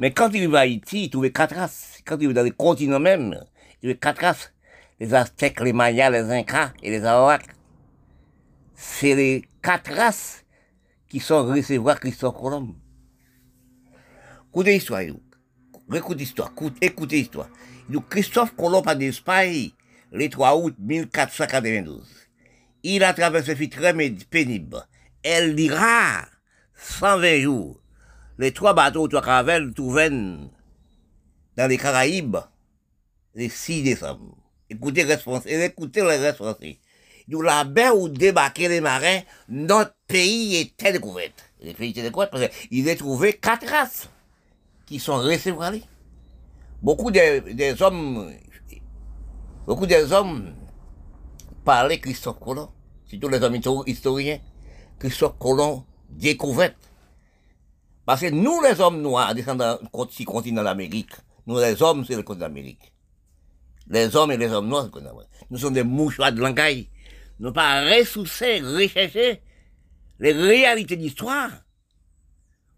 Mais quand il va à Haïti, il trouvait quatre races. Quand il va dans les continents même, il trouvait quatre races. Les Aztèques, les Mayas, les Incas et les Arawaks. C'est les quatre races qui sont recevoir Christophe Colomb. Écoutez l'histoire, écoutez l'histoire, écoutez l'histoire. Christophe Colomb a d'Espagne le 3 août 1492. Il a traversé une très pénible. Elle dira 120 jours. Les trois bateaux, trois caravelles, trouvaient dans les Caraïbes le 6 décembre. Écoutez, écoutez les responsables. Nous, la baie où débarquaient les marins, notre pays était découvert. Le pays était découvert parce qu'il a trouvé quatre races qui sont restés Beaucoup des, hommes, beaucoup des hommes parlaient Christophe Colomb, surtout les hommes historiens, Christophe Colomb découverte. Parce que nous, les hommes noirs, descendant du continent d'Amérique, nous, les hommes, c'est le continent d'Amérique. Les hommes et les hommes noirs, nous sommes des mouchoirs de langage. Nous pas ressourcer, rechercher les réalités d'histoire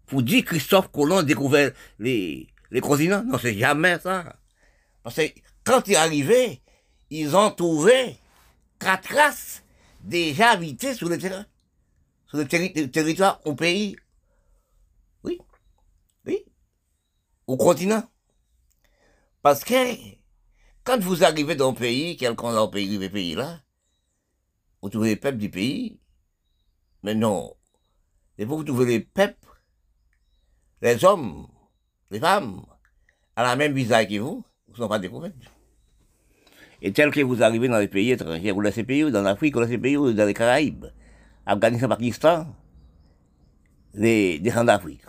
pour dire Christophe Colomb découvert les, les continents? Non, c'est jamais ça. Parce que quand il est arrivé, ils ont trouvé quatre races déjà habitées sur le terrain, sur le, territoire, au pays. Oui, oui, au continent. Parce que quand vous arrivez dans un pays, quelqu'un pays, le pays là, vous trouvez les peuples du pays, mais non, et vous trouvez les peuples les hommes, les femmes, à la même visage que vous, vous ne sont pas découverts. Et tel que vous arrivez dans les pays étrangers, vous laissez pays dans l'Afrique, vous laissez pays dans les Caraïbes, Afghanistan, Pakistan, les descendants d'Afrique.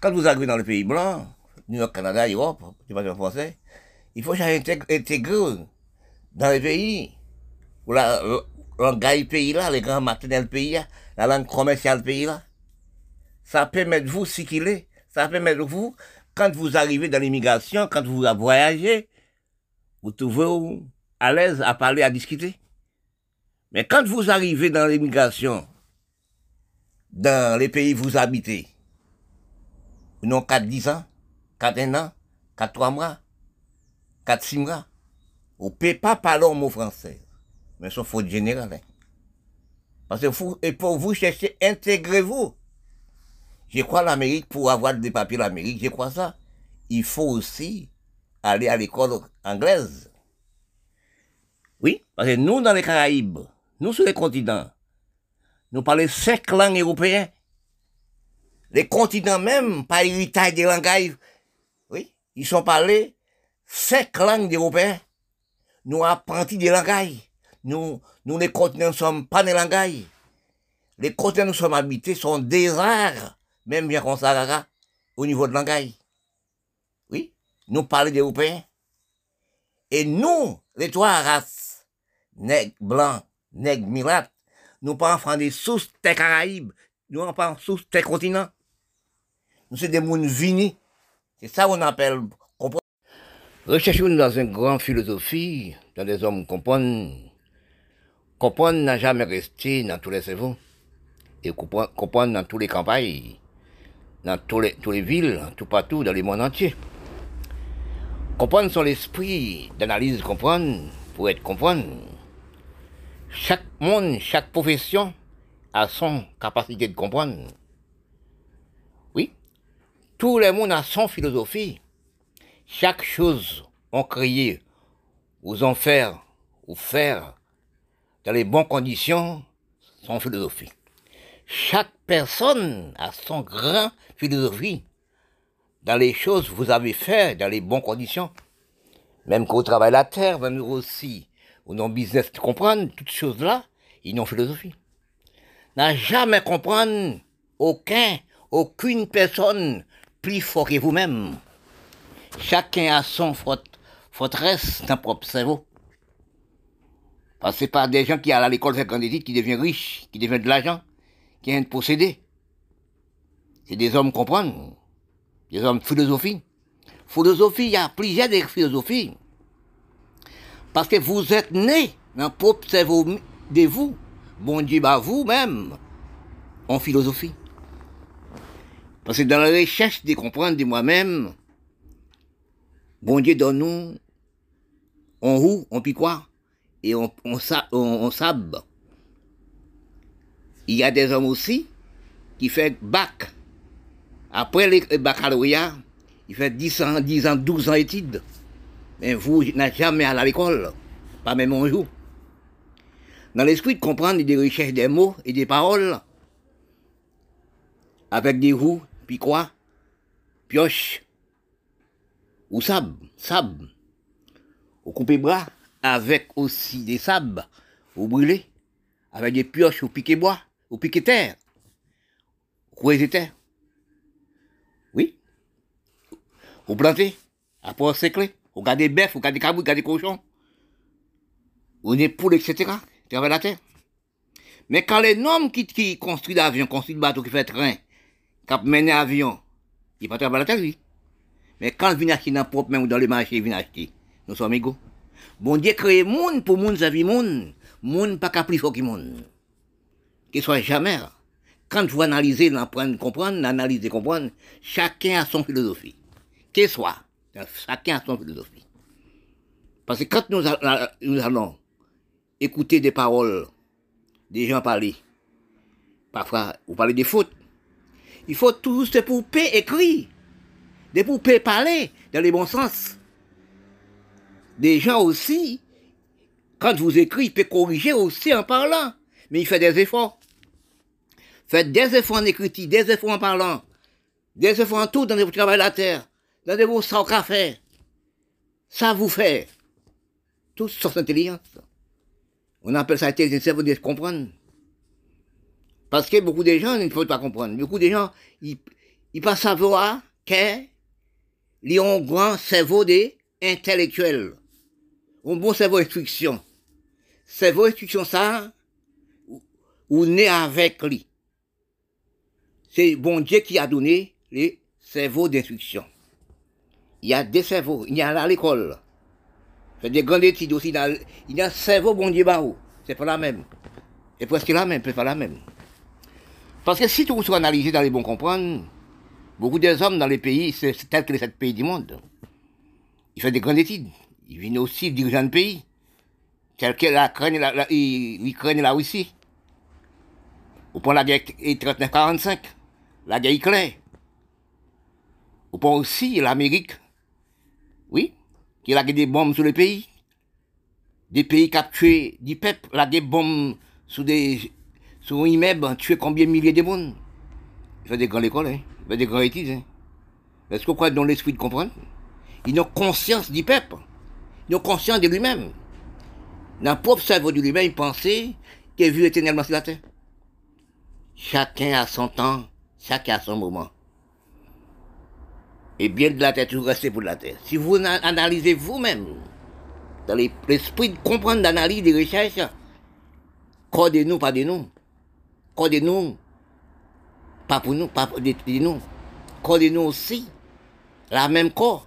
Quand vous arrivez dans les pays blancs, New York, Canada, Europe, je français, il faut intégrer dans les pays où la langue pays là, les grands maternels pays la langue commerciale pays là, ça permet de vous circuler, ça permet de vous, quand vous arrivez dans l'immigration, quand vous voyagez, vous trouvez à l'aise à parler, à discuter. Mais quand vous arrivez dans l'immigration, dans les pays où vous habitez, n'avez 4 10 ans, 4 1 an, 4 3 mois, 4 6 mois, ne pouvez pas parler en mot français. Mais c'est faute générale. Hein. Parce que vous, et pour vous chercher, intégrez-vous. Je crois l'Amérique, pour avoir des papiers l'Amérique, je crois ça. Il faut aussi aller à l'école anglaise. Oui, parce que nous, dans les Caraïbes, nous, sur les continents, nous parlons cinq langues européennes. Les continents même, par héritage des langages, oui, ils sont parlés cinq langues européennes. Nous apprentis des langages. Nous, nous, les continents ne sommes pas des langages. Les continents nous sommes habités sont des arts même bien qu'on au niveau de langage. Oui, nous parlons d'Européens. Et nous, les trois races, nègres blancs, nègres mirates, nous pas enfants des sous des Caraïbes, nous pas sous des continents. Nous sommes des mondes vinis. C'est ça qu'on appelle comprendre. Recherchons dans une grande philosophie, dans des hommes comprennent. Comprendre n'a jamais resté dans tous les cerveaux. Et comprendre dans tous les campagnes, dans tous les, les villes, tout partout, dans le monde entier. Comprendre son l'esprit d'analyse, comprendre, pour être comprendre. Chaque monde, chaque profession a son capacité de comprendre. Tout le monde a son philosophie. Chaque chose ont créé, ou en faire, ou faire, dans les bonnes conditions, son philosophie. Chaque personne a son grand philosophie. Dans les choses que vous avez fait, dans les bonnes conditions. Même qu'au travail la terre, même aussi, ou le business, comprendre toutes choses là, ils n'ont philosophie. N'a jamais comprendre aucun, aucune personne plus fort que vous-même. Chacun a son forteresse dans propre cerveau. Parce que pas des gens qui allent à l'école faire qui deviennent riches, qui deviennent de l'argent, qui viennent posséder. C'est des hommes comprendre, des hommes philosophie. Philosophie, il y a plusieurs philosophies. Parce que vous êtes né dans le propre cerveau de vous. Bon Dieu, bah vous-même, en philosophie. Parce que dans la recherche de comprendre de moi-même, bon Dieu donne-nous, on roue, on pique quoi, et on, on. Il y a des hommes aussi qui font bac. Après le baccalauréat, il fait 10 ans, 10 ans, 12 ans d'études. Mais vous n'avez jamais allé à l'école, pas même un jour. Dans l'esprit de comprendre des recherches des mots et des paroles, avec des roues, puis quoi? Pioche, ou sable, sable. Au coupé bras, avec aussi des sables, au brûlé, avec des pioches au piqué bois, au piqué terre, au terre. Oui. Au planter, après au séclé. Vous gardez bœuf, vous gardez cabou, vous gardez cochon. On est pour, etc. Travaille la terre. Mais quand les hommes qui, qui construisent l'avion, construisent le bateau, qui fait train, qui mène l'avion, il pas travailler la terre, oui. Mais quand ils viennent acheter dans le propre même ou dans le marché, ils viennent acheter. Nous sommes égaux. Bon Dieu crée monde pour monde, ça vit monde. Monde pas qu'à plus fort que monde. Qu'il soit jamais. Quand vous analysez, l'apprendre, comprendre, analyser, comprendre, chacun a son philosophie. Qu'il soit. Chacun a son philosophie. Parce que quand nous, allons écouter des paroles, des gens parler, parfois, vous parlez des fautes, il faut tous des poupées écrire, des poupées parler dans les bons sens. Des gens aussi, quand vous écrivez, il peut corriger aussi en parlant, mais il fait des efforts. Faites des efforts en écriture, des efforts en parlant, des efforts en tout dans votre travail la terre dans gros sans café. Ça vous fait. Tout sorte d'intelligence. On appelle ça intelligence, veut dire comprendre. Parce que beaucoup de gens ne peuvent pas comprendre. Beaucoup de gens, ils, ils pas savoir qu'ils ont un grand cerveau des intellectuels. Un bon cerveau d'instruction. Cerveau d'instruction, ça, ou né avec lui. C'est bon Dieu qui a donné les cerveaux d'instruction il y a des cerveaux, il y a à l'école. Fait des grandes études aussi. il y a un cerveau, bon Dieu, c'est pas la même. C'est presque la même, c'est pas la même. Parce que si tout soit analysé dans les bons comprendre, beaucoup des hommes dans les pays, c'est tel que les sept pays du monde. Ils font des grandes études. Ils viennent aussi dirigeants de pays. Tel que la Ukraine la, la, et la Russie. Au point la guerre 39-45, la guerre claire. Au point aussi l'Amérique oui, qui a des bombes sur le pays. Des pays capturés, des peuples, a des bombes sur des, sur un immeuble, tué combien de milliers de monde? Fait des grandes écoles, hein. Fait des grandes études. Est-ce qu'on croit dans l'esprit de comprendre? Ils ont conscience du peuple. Ils ont conscience de lui-même. Dans le propre cerveau de lui-même, il pensait qu'il vu éternellement sur la terre. Chacun a son temps, chacun a son moment et bien de la tête, vous restez pour la terre. Si vous analysez vous-même, dans l'esprit de comprendre, d'analyse, de recherche, codez-nous, pas de nous. Codez-nous, pas pour nous, pas de, nous. connaissons aussi la même corps.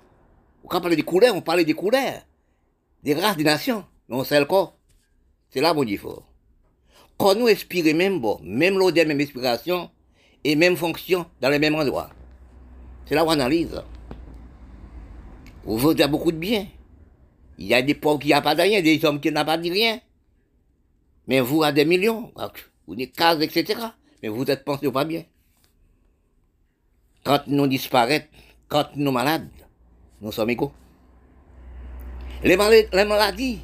Quand on parle des couleurs, on parle des couleurs, des races, des nations. Mais on sait le corps. C'est là mon fort. Quand nous inspirons même bon, même l'odeur, même inspiration, et même fonction dans le même endroit. C'est là où on analyse. Vous voulez beaucoup de bien. Il y a des pauvres qui n'ont pas de rien, des hommes qui n'ont pas de rien. Mais vous, avez des millions, vous des cases, etc. Mais vous êtes pensé pas bien. Quand nous disparaissons, quand nous malades, nous sommes égaux. Les, maladies,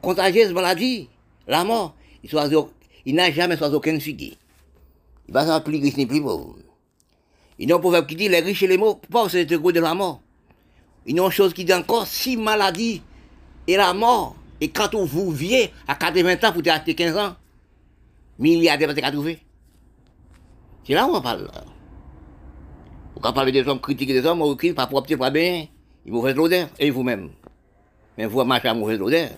contagieuses maladies, la mort, il, n'a jamais choisi aucune figure. Il va s'appeler plus riche ni plus pauvre. Il y a un proverbe qui dit les riches et les pauvres, c'est le goût de la mort. Il y a une chose qui dit encore si maladie et la mort. Et quand vous vient à 80 ans, vous avez 15 ans, milliardaires, vous avez trouver. C'est là où on parle. Vous pouvez parler des hommes, critiquer des hommes, qui pas propre, pas bien, ils mauvaise l'odeur, et vous-même. Mais vous marchez à mauvaise odeur.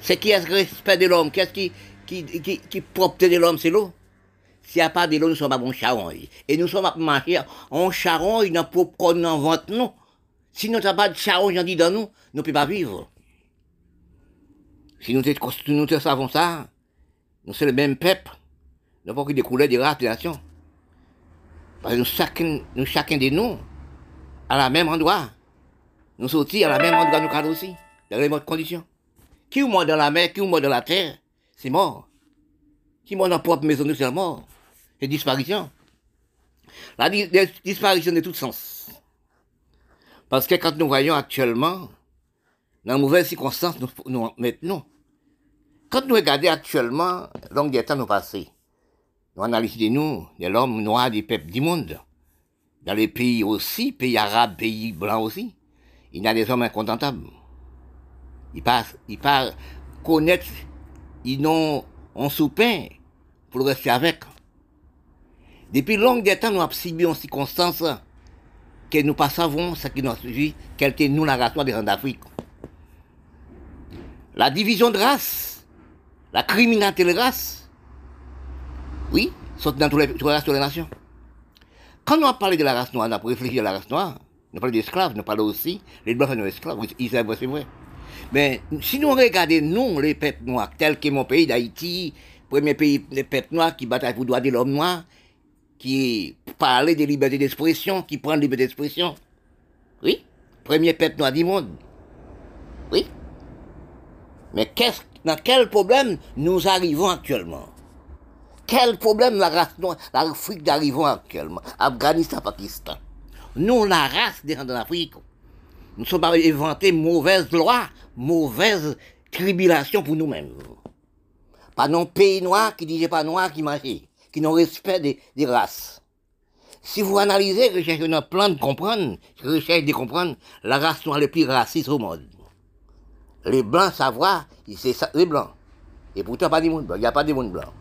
C'est qui est-ce respect de l'homme Qu'est-ce qui, qui, qui, qui de l'homme C'est l'eau. S'il n'y a pas de l'eau, nous sommes à bon charron. Et nous sommes à marcher en charron, il n'a pas qu'on vente nous. Si nous n'avons pas de charron, j'en dis dans nous, nous ne pouvons pas vivre. Si nous, nous savons ça, nous sommes le même peuple. Nous pas des couleurs, des races, des nations. Parce que nous chacun, nous, chacun de nous, à la même endroit. Nous sortons à la même endroit, nous cadres aussi, dans les mêmes conditions. Qui mort dans la mer, qui mort dans la terre, c'est mort. Qui mort dans la propre maison, c'est mort. C'est disparition. La disparition de tout sens. Parce que quand nous voyons actuellement, dans de mauvaises circonstances, nous, nous maintenant, quand nous regardons actuellement, donc des temps nous passés, nous analysons nous, de l'homme noir des peuples du monde, dans les pays aussi, pays arabes, pays blancs aussi, il y a des hommes incontentables. Ils passent, ils pas connaître, ils n'ont un soupin pour rester avec. Depuis des temps, nous avons subi en circonstances que nous pas savons ce qui nous suivi, quelle était nous la race des gens d'Afrique. La division de race, la criminalité de race, oui, sont dans tous les, toutes les nations. Quand nous avons parlé de la race noire, on a réfléchi à la race noire, nous parlons d'esclaves, nous parlons aussi, les blancs sont esclaves, c'est vrai, c'est vrai. Mais si nous regardons, nous, les peuples noirs, tels que mon pays d'Haïti, premier pays, les peuples noirs qui bataillent pour le droit de l'homme noir, qui parlait de liberté d'expression, qui prend liberté d'expression. Oui, premier peuple noir du monde. Oui. Mais qu'est-ce, dans quel problème nous arrivons actuellement? Quel problème la race l'Afrique arrivons actuellement? Afghanistan, Pakistan. Nous, la race des gens de l'Afrique, nous sommes inventés mauvaises lois, mauvaises tribulations pour nous-mêmes. Pas non pays noir qui disait pas noir qui marchait, qui n'ont respect des, races. Si vous analysez, recherchez un plan de comprendre, recherchez de comprendre la race noire la plus raciste au monde. Les blancs savoir, c'est les blancs. Et pourtant pas du monde blanc, il n'y a pas de monde blanc.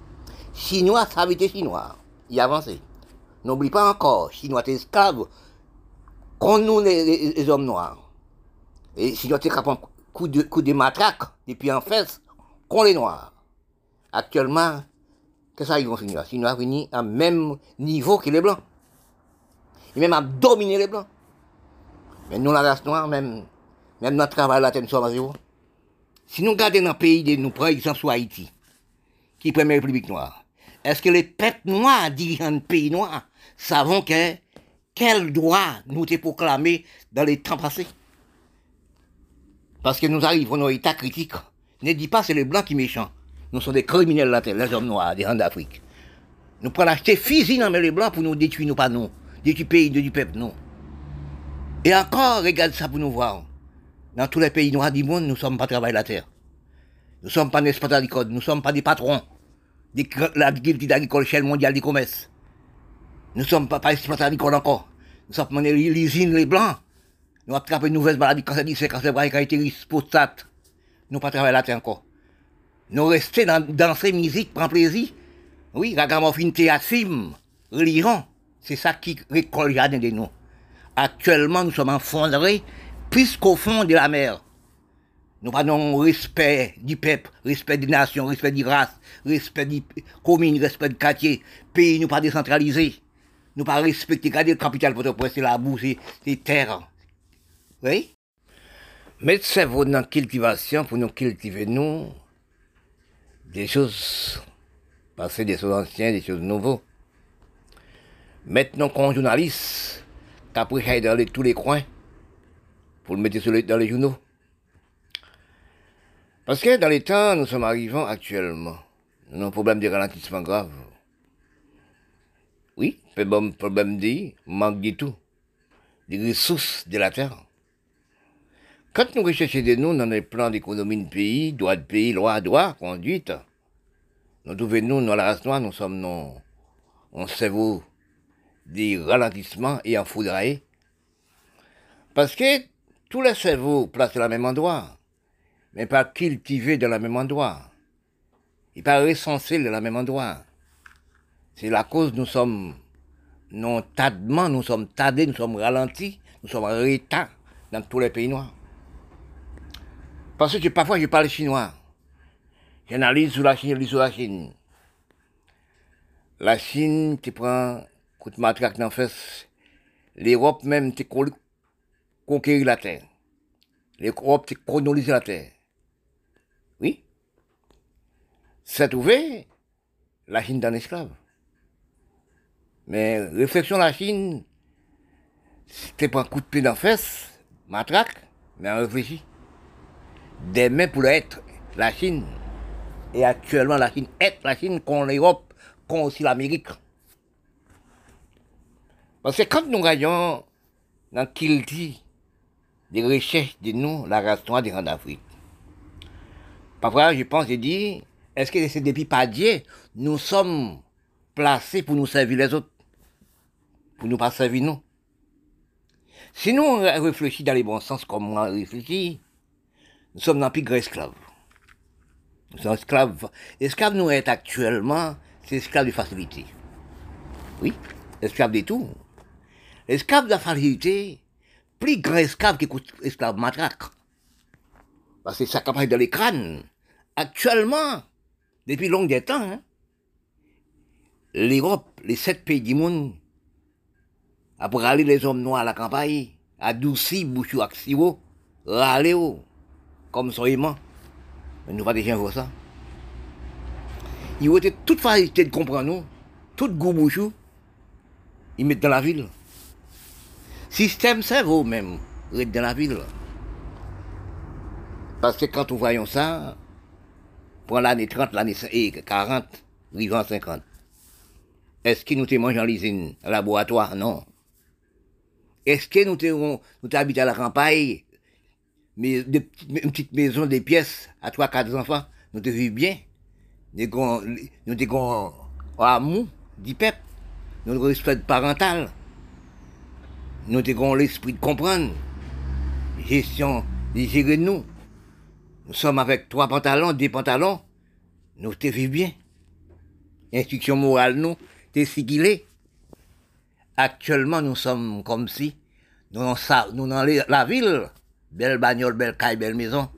Chinois, ça veut dire chinois. Il avance. N'oublie pas encore, chinois es esclave, contre nous les, hommes noirs. Et chinois es capable coup de, coup de matraque, depuis en face, contre les noirs. Actuellement, qu'est-ce qu'ils vont finir vont finir à même niveau que les blancs. Et même à dominer les blancs. Mais nous, la race noire, même, même notre travail là, sommes à zéro. Si nous regardons dans le pays, de nous prenons exemple sur Haïti, qui est la république noire, est-ce que les peuples noirs, dirigeants de pays noirs, savons que quel droit nous t'est proclamé dans les temps passés? Parce que nous arrivons à un état critique. Ne dis pas c'est les blancs qui méchants. Nous sommes des criminels les hommes noirs, des gens d'Afrique. Nous prenons acheter fusil dans les blancs pour nous détruire, nous pas nous. Détruire pays, du peuple, non. Et encore, regarde ça pour nous voir. Dans tous les pays noirs du monde, nous ne sommes pas travailler la terre. Nous ne sommes pas des agricoles, nous ne sommes pas des patrons de l'agriculture agricole chez le mondial du commerce. Nous ne sommes pas, pas agricoles encore. Nous sommes les usines, les blancs. Nous avons attrapé une nouvelle maladie, cancer du sein, cancer caractérise, prostate. Nous ne pas travailler la terre encore. Nous restons dans, danser, musique, prendre plaisir. Oui, ragamuffin, théâtre, religion. C'est ça qui récolte jardin de nous. Actuellement, nous sommes enfondrés plus qu'au fond de la mer. Nous prenons respect du peuple, respect des nations, respect des races, respect des communes, respect du quartier. Pays, nous pas décentralisés. nous pas respecter, le capital pour c'est la boue, c'est terre. Oui? Mettre cerveau dans la cultivation pour nous cultiver, nous, des choses passées, des choses anciennes, des choses nouvelles. Maintenant, qu'on journaliste, qu'après, dans tous les coins, pour le mettre dans les journaux. Parce que dans les temps, nous sommes arrivés actuellement, nous avons un problème de ralentissement grave. Oui, problème, de manque de tout, des ressources de la terre. Quand nous recherchons de nous dans les plans d'économie de pays, droit de pays, loi, droit, conduite, nous trouvons nous dans la race noire, nous sommes non, on cerveau des ralentissements et en foudraillé. Parce que tous les cerveaux placés au même endroit, mais pas cultivés dans le même endroit. Et pas recensés dans le même endroit. C'est la cause nous sommes non tardement, nous sommes tardés, nous sommes ralentis, nous sommes dans tous les pays noirs. Parce que parfois je parle chinois. J'analyse sur la Chine, lis sur la Chine. La Chine, tu prends, coup de matraque dans fesse. L'Europe même, tu conquérir la terre. L'Europe, tu coloniser la terre. Oui. C'est ouvert, la Chine d'un esclave. Mais réflexion la Chine, c'était pas un coup de pied dans fesse, matraque, mais on réfléchit. Demain pour être la Chine. Et actuellement, la Chine est la Chine contre l'Europe, contre aussi l'Amérique. Parce que quand nous regardons dans qu'il dit des recherches de nous, la race noire des d'Afrique, parfois je pense et dis, est-ce que c'est depuis pas Dieu, nous sommes placés pour nous servir les autres, pour nous pas servir nous? Si nous réfléchissons dans les bons sens comme on réfléchit, nous sommes dans grand esclave. Nous sommes esclaves. Esclaves nous est actuellement, c'est esclaves de facilité. Oui, esclaves de tout. Esclaves de facilité, plus grand esclave que esclave matraque. Parce que ça capable dans les crânes. Actuellement, depuis longtemps temps, hein, l'Europe, les sept pays du monde, après aller les hommes noirs à la campagne, adouci bouchou ak siwo, râler comme son aimant. Mais nous pas gens voir ça. Ils ont été toute facilité de comprendre nous, tout goût bouchou, ils mettent dans la ville. Système cerveau même, dans la ville. Parce que quand nous voyons ça, pour l'année 30, l'année 40, vivant 50, est-ce que nous te mangeons en l'usine, laboratoire? Non. Est-ce que nous te, nous à la campagne, mais une petite maison, des pièces, à trois, quatre enfants, nous te vivons bien? Nous avons amour du peuple, nous avons respect parental, nous avons l'esprit de comprendre, gestion, de gérer nous. Nous sommes avec trois pantalons, deux pantalons, nous te bien. Instruction morale, nous, t'es sigilé. Actuellement, nous sommes comme si, nous nous dans la ville, belle bagnole, belle caille, belle maison.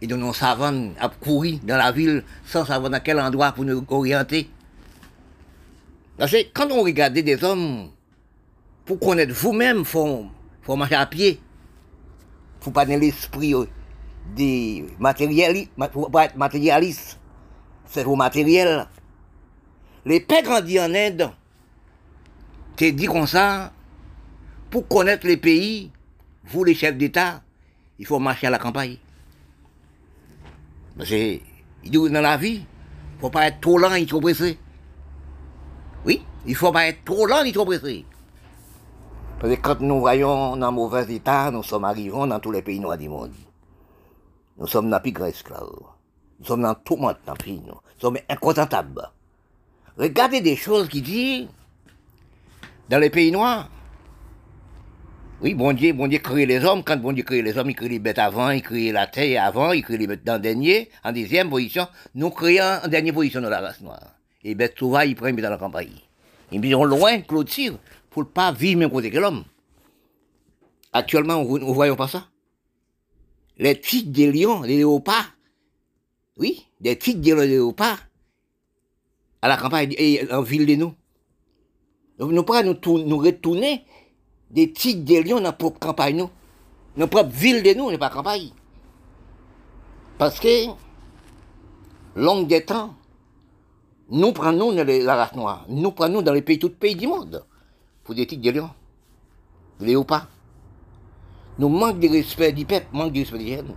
Et nous nous savons à courir dans la ville sans savoir dans quel endroit pour nous orienter. Parce que quand on regarde des hommes, pour connaître vous-même, il faut, faut marcher à pied. Il faut pas dans l'esprit euh, des matérialistes, pour être matérialiste. C'est vos matériel. Les pères grandis en Inde, t'es dit comme ça, pour connaître les pays, vous les chefs d'État, il faut marcher à la campagne. Que, dans la vie, il ne faut pas être trop lent et trop pressé. Oui, il ne faut pas être trop lent et trop pressé. Parce que quand nous voyons dans mauvais état, nous sommes arrivés dans tous les pays noirs du monde. Nous sommes dans plus grand esclaves. Nous sommes dans tout le monde, dans nous. sommes incontentables. Regardez des choses qui disent, dans les pays noirs, oui, bon Dieu, bon Dieu crée les hommes. Quand bon Dieu crée les hommes, il crée les bêtes avant, il crée la terre avant, il crée les bêtes dans dernier, en deuxième position. Nous créons en dernière position dans la race noire. Et bêtes sauvages, ils prennent dans la campagne. Ils sont loin, clôture, ne pas vivre même côté que l'homme. Actuellement, nous ne voyons pas ça? Les titres des lions, les léopards, oui, des titres des léopards, à la campagne et en ville de nous. Nous pas nous, nous retourner des tigres, des lions dans notre propre campagne, nous. Notre propre ville de nous, n'est pas campagne. Parce que, longue des temps, nous prenons dans les- la race noire, nous prenons dans les pays, les pays du monde, pour des lions. Vous voulez ou pas? Nous manquons de respect du peuple, manque de respect des jeunes.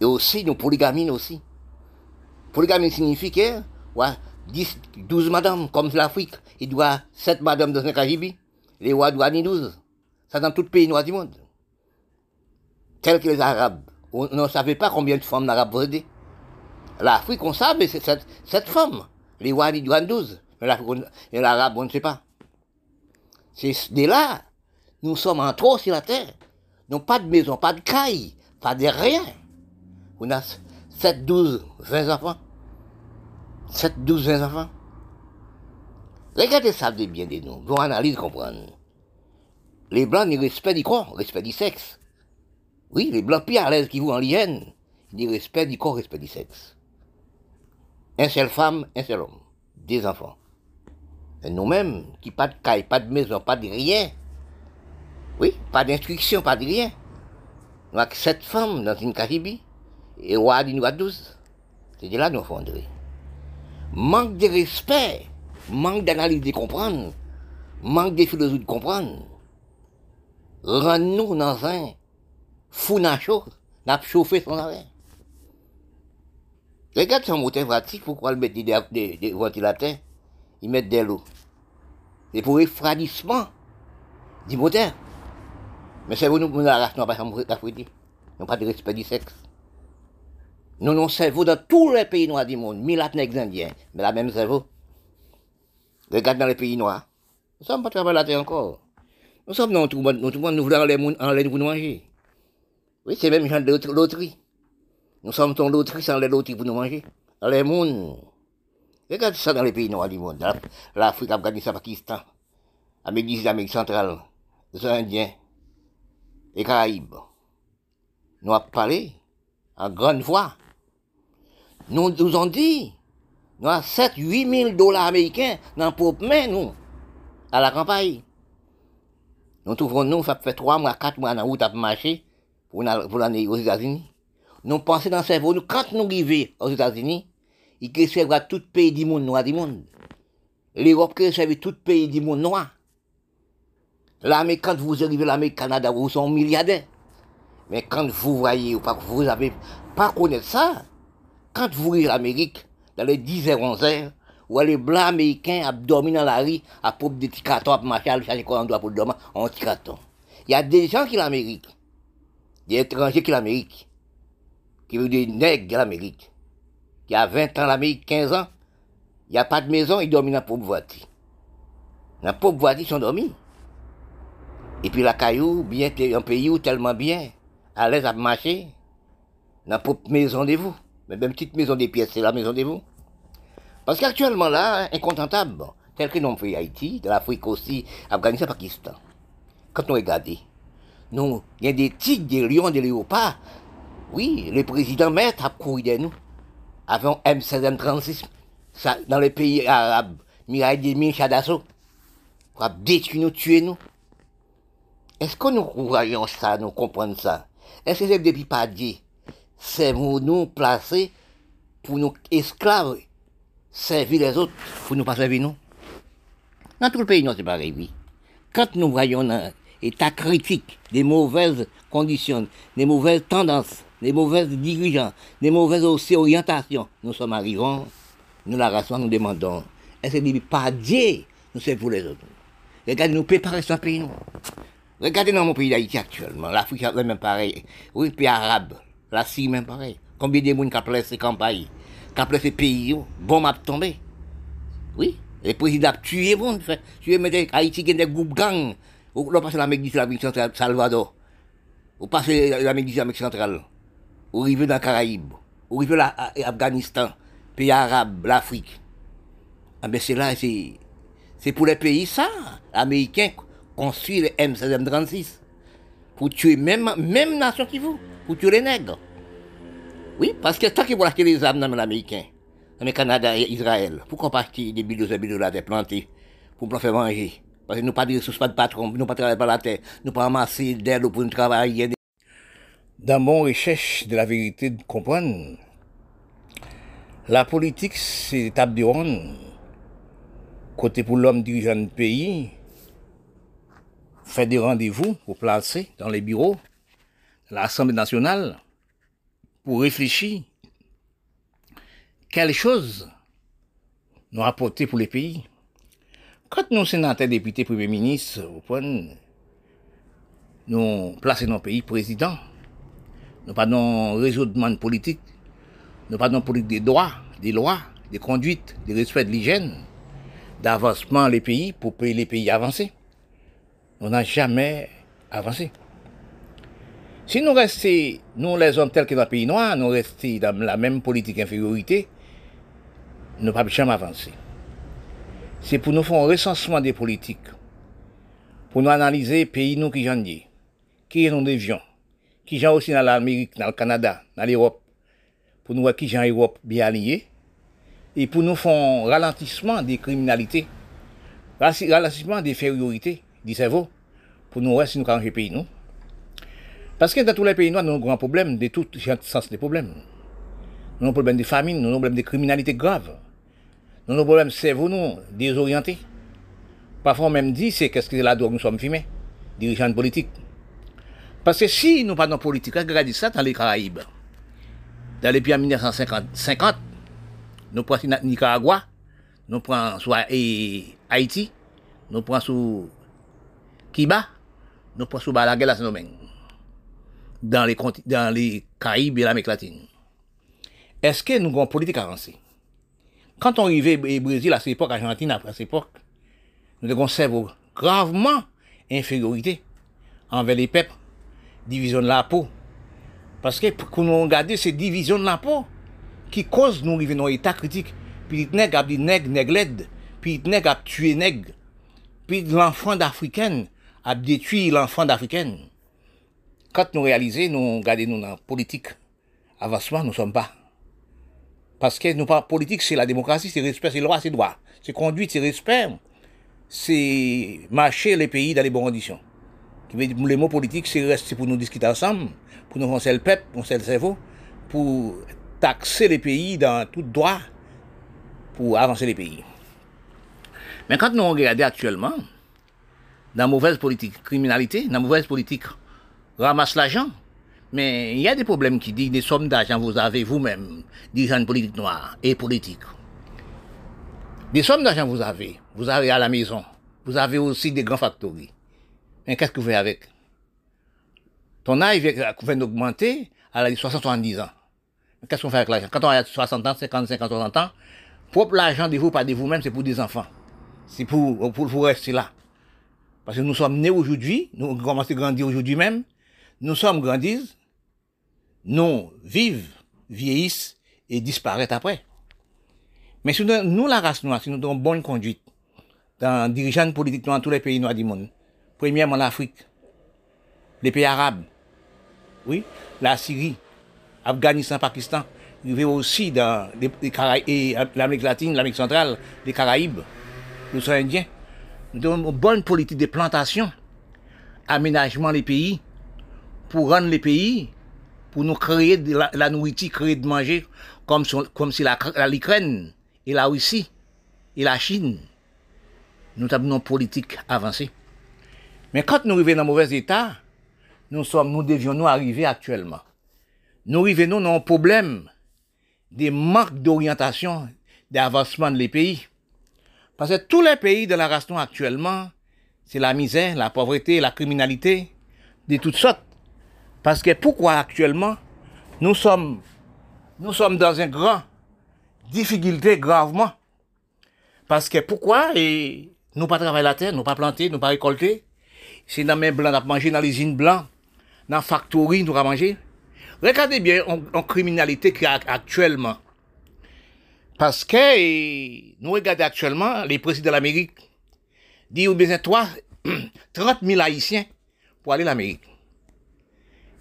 Et aussi, nous polygamines aussi. Polygamie signifie que, ouais, 10, 12 madames, comme l'Afrique, il doit 7 madames dans un Caribe. Les rois doivent ni 12. Ça dans tout pays noir du monde. Tels que les Arabes. On ne savait pas combien de femmes d'Arabes possédaient. L'Afrique, on savait, c'est 7, sept femmes. Les rois, ils doivent 12. Mais l'Arabe, on ne sait pas. C'est de là, nous sommes en trop sur la terre. Nous pas de maison, pas de caille, pas de rien. On a 7, 12, 20 enfants. 7, 12, 20 enfants. Regardez ça de bien de nous. Vous analyse, comprendre. Les blancs, ils respectent du corps, respect du sexe. Oui, les blancs plus à l'aise qui vont en l'hyène, ils respectent du corps, respect du sexe. Un seul femme, un seul homme. Des enfants. Et nous-mêmes, qui pas de caille, pas de maison, pas de rien. Oui, pas d'instruction, pas de rien. Nous avons sept femmes dans une Caribe. Et roi nous a douze. C'est de là nous fondrons. Manque de respect, manque d'analyse de comprendre, manque de philosophie de comprendre. Rend-nous dans un fou nacho, n'a chauffé son arrêt. Regarde son moteur pourquoi le mettre des ventilateurs? Ils mettent de l'eau. C'est pour refroidissement du moteur. Mais c'est vous, nous, nous, la pas d'Afrique. Nous pas de respect du sexe. Nous, nous cerveau dans tous les pays noirs du monde, Milatnex indiens, mais la même cerveau. Regarde dans les pays noirs. Nous sommes pas travaillés la terre encore. Nous sommes dans tout le monde, nous, voulons en laine en laine pour nous manger. Oui, c'est même genre de lot- loterie. Nous sommes dans loterie sans les loteries pour nous manger. Les mondes. Regarde ça dans les pays noirs du monde. L'Af- L'Afrique, l'Afghanistan, Pakistan, Amérique centrale, les Indiens, les Caraïbes. Nous avons parlé en grande voix. Nous nous ont dit, nous avons 7, 8 000 dollars américains dans le propre main, nous, à la campagne. Nous trouvons, nous, ça fait 3 mois, 4 mois dans la route pour aller aux États-Unis. Nous pensons dans le cerveau, nous, quand nous arrivons aux États-Unis, ils que servent à tout pays du monde noir du monde. L'Europe que servent tout pays du monde noir. L'Amérique, quand vous arrivez à l'Amérique, Canada, vous sont milliardaires. Mais quand vous voyez, ou vous avez pas connaître ça, quand vous à l'Amérique, dans les 10 h 11 h où les blancs américains à dans la rue, à propre des petits cartons, à marcher, à chercher quoi on pour dormir, en petit carton. Il y a des gens qui l'Amérique, des étrangers qui l'Amérique, qui veulent des nègres de l'Amérique, qui a 20 ans l'Amérique, 15 ans, il n'y a pas de maison, ils dorment dans la pauvre voiture. Dans la pauvre voiture, ils sont dormis. Et puis la caillou, bien, un pays où tellement bien, à l'aise à marcher, dans la propre maison de vous. Mais même petite maison des pièces, c'est la maison de vous. Parce qu'actuellement là, incontentable, tel que nous fait Haïti, de l'Afrique aussi, Afghanistan, Pakistan. Quand nous regardons, nous, il y a des tigres, des lions, des léopards. Oui, le président maître a couru de nous. Avant M16, M36, ça, dans les pays arabes, Mirail des mines, Chadasso, pour détruire nous, tuer nous. Est-ce que nous voyons ça, nous comprenons ça? Est-ce que c'est depuis pas dit C'est pour nous placer pour nous esclaves, servir les autres, pour nous pas servir nous? Dans tout le pays, non, c'est pareil, oui. Quand nous voyons un état critique, des mauvaises conditions, des mauvaises tendances, des mauvaises dirigeants, des mauvaises orientations, nous sommes arrivants, nous la raison, nous demandons, est-ce que pas Dieu, nous c'est pour les autres? Regardez, nous préparer ce pays. Regardez dans mon pays d'Haïti actuellement, l'Afrique est même pareil. Oui, pays arabe, la Syrie même pareil. Combien de monde qui a placé ces campagnes, qui a placé ces pays, bon m'a tombé. Oui, les présidents ont tué bon, tué mettre Haïti qui des groupes gangs. Ou passe l'Amérique du Sud, l'Amérique centrale, Salvador. Ou passe l'Amérique du Sud, l'Amérique centrale. Ou arriver dans les Caraïbes. Ou arriver l'Afghanistan, pays arabe, l'Afrique. Ah ben c'est là, c'est, pour les pays ça, américains construit le M16, M36 pour tuer même, même nation qui vous, pour tuer les nègres. Oui, parce que tant qu'ils vont acheter les armes dans l'Américain, dans le Canada et Israël, pourquoi acheter des billes de de la plantés pour nous faire manger. Parce que nous pas de ressources, pas de patron, nous pas travailler par la terre, nous pas amasser d'aide pour nous travailler. Dans mon recherche de la vérité, de comprendre, la politique, c'est étape de ronde. Côté pour l'homme dirigeant du pays, fait des rendez-vous pour placer dans les bureaux de l'Assemblée nationale pour réfléchir quelle chose nous apporter pour les pays. Quand nous, sénateurs, députés, premiers ministres, nous placer dans pays président, nous pas dans monde politique, nous pas dans politique des droits, des lois, des conduites, des respect de l'hygiène, d'avancement les pays pour payer les pays avancer. On n'a jamais avancé. Si nous restons, nous les hommes tels que dans le pays noir, nous restons dans la même politique infériorité, nous ne pouvons jamais avancer. C'est pour nous faire un recensement des politiques, pour nous analyser pays nous qui j'en dis, qui nous devions, qui j'en aussi dans l'Amérique, dans le Canada, dans l'Europe, pour nous voir qui j'en Europe bien alliés, et pour nous faire un ralentissement des criminalités, ralentissement des fériorités du cerveau, pour nous voir si nous le pays nous. Parce que dans tous les pays noirs, nous avons un grand problème, de tout sens des problèmes. Nous avons un problème de famine, nous avons un problème de criminalité grave. Nous avons un problème de cerveau, nous, désorienté. Parfois, on même dit, c'est qu'est-ce que c'est la drogue nous sommes filmés, dirigeants politiques. Parce que si nous parlons politique, regardez ça dans les Caraïbes. Dans les pays en 1950, nous prenons Nicaragua, nous prenons sur e, Haïti, nous prenons sur Kiba, nous prenons sur Balaguer, dans les, dans les Caraïbes et l'Amérique latine. Est-ce que nous avons une politique avancée Quand on arrivait au Brésil à cette époque, Argentine après cette époque, nous avons gravement infériorité envers les peuples division de la peau. Parce que pour nous regarder ces divisions de la peau qui causent nous arriver dans état critique. Puis les nègres dit nègres, nègres puis les nègres tué nègres. Puis l'enfant d'Africaine a détruit l'enfant d'Africaine. Quand nous réalisons, nous regardons nous dans la politique, avancement, nous ne sommes pas. Parce que nous pas politique, c'est la démocratie, c'est respect, c'est loi, c'est droit. C'est conduite, c'est respect. C'est marcher les pays dans les bonnes conditions. Les mots politiques, c'est pour nous discuter ensemble, pour nous lancer le peuple, pour le cerveau, pour taxer les pays dans tout droit, pour avancer les pays. Mais quand nous regardons actuellement, dans la mauvaise politique criminalité, dans la mauvaise politique ramasse l'argent, mais il y a des problèmes qui disent des sommes d'argent vous avez vous-même, dirigeants politique noire et politique. Des sommes d'argent vous avez, vous avez à la maison, vous avez aussi des grands factories. Mais qu'est-ce que vous faites avec? Ton âge vient d'augmenter à la 70 ans. Qu'est-ce qu'on fait avec l'argent? Quand on a 60 ans, 50, 50, 60 ans, propre l'argent de vous, pas de vous-même, c'est pour des enfants. C'est pour, pour, pour rester là. Parce que nous sommes nés aujourd'hui, nous commençons à grandir aujourd'hui même, nous sommes grandis, nous vivent, vieillissent et disparaissent après. Mais si nous, la race noire, si nous avons bonne conduite, dans dirigeants politiques dans tous les pays noirs du monde, premièrement l'Afrique, les pays arabes, oui, la Syrie, Afghanistan, Pakistan, il aussi dans l'Amérique latine, l'Amérique centrale, les Caraïbes, l'océan Indien. Nous avons une bonne politique de plantation, aménagement des pays, pour rendre les pays, pour nous créer de la, nourriture, créer de manger, comme, comme si l'Ukraine et la Russie et la Chine, nous avons une politique avancée. Mais quand nous arrivons dans un mauvais état, nous, sommes, nous devions nous arriver actuellement. Nous arrivons dans un problème des manques d'orientation, d'avancement des pays. Parce que tous les pays de la race actuellement, c'est la misère, la pauvreté, la criminalité, de toutes sortes. Parce que pourquoi actuellement, nous sommes, dans une grande difficulté gravement. Parce que pourquoi et nous pas travailler la terre, nous pas planter, nous pas récolter. C'est dans les blancs, nous manger dans les usines blancs, dans la factory, nous pas manger. Regardez bien en, criminalité qui a actuellement. Parce que nous regardons actuellement les présidents de l'Amérique disent ou besoin 3, 30 000 Haïtiens pour aller à l'Amérique.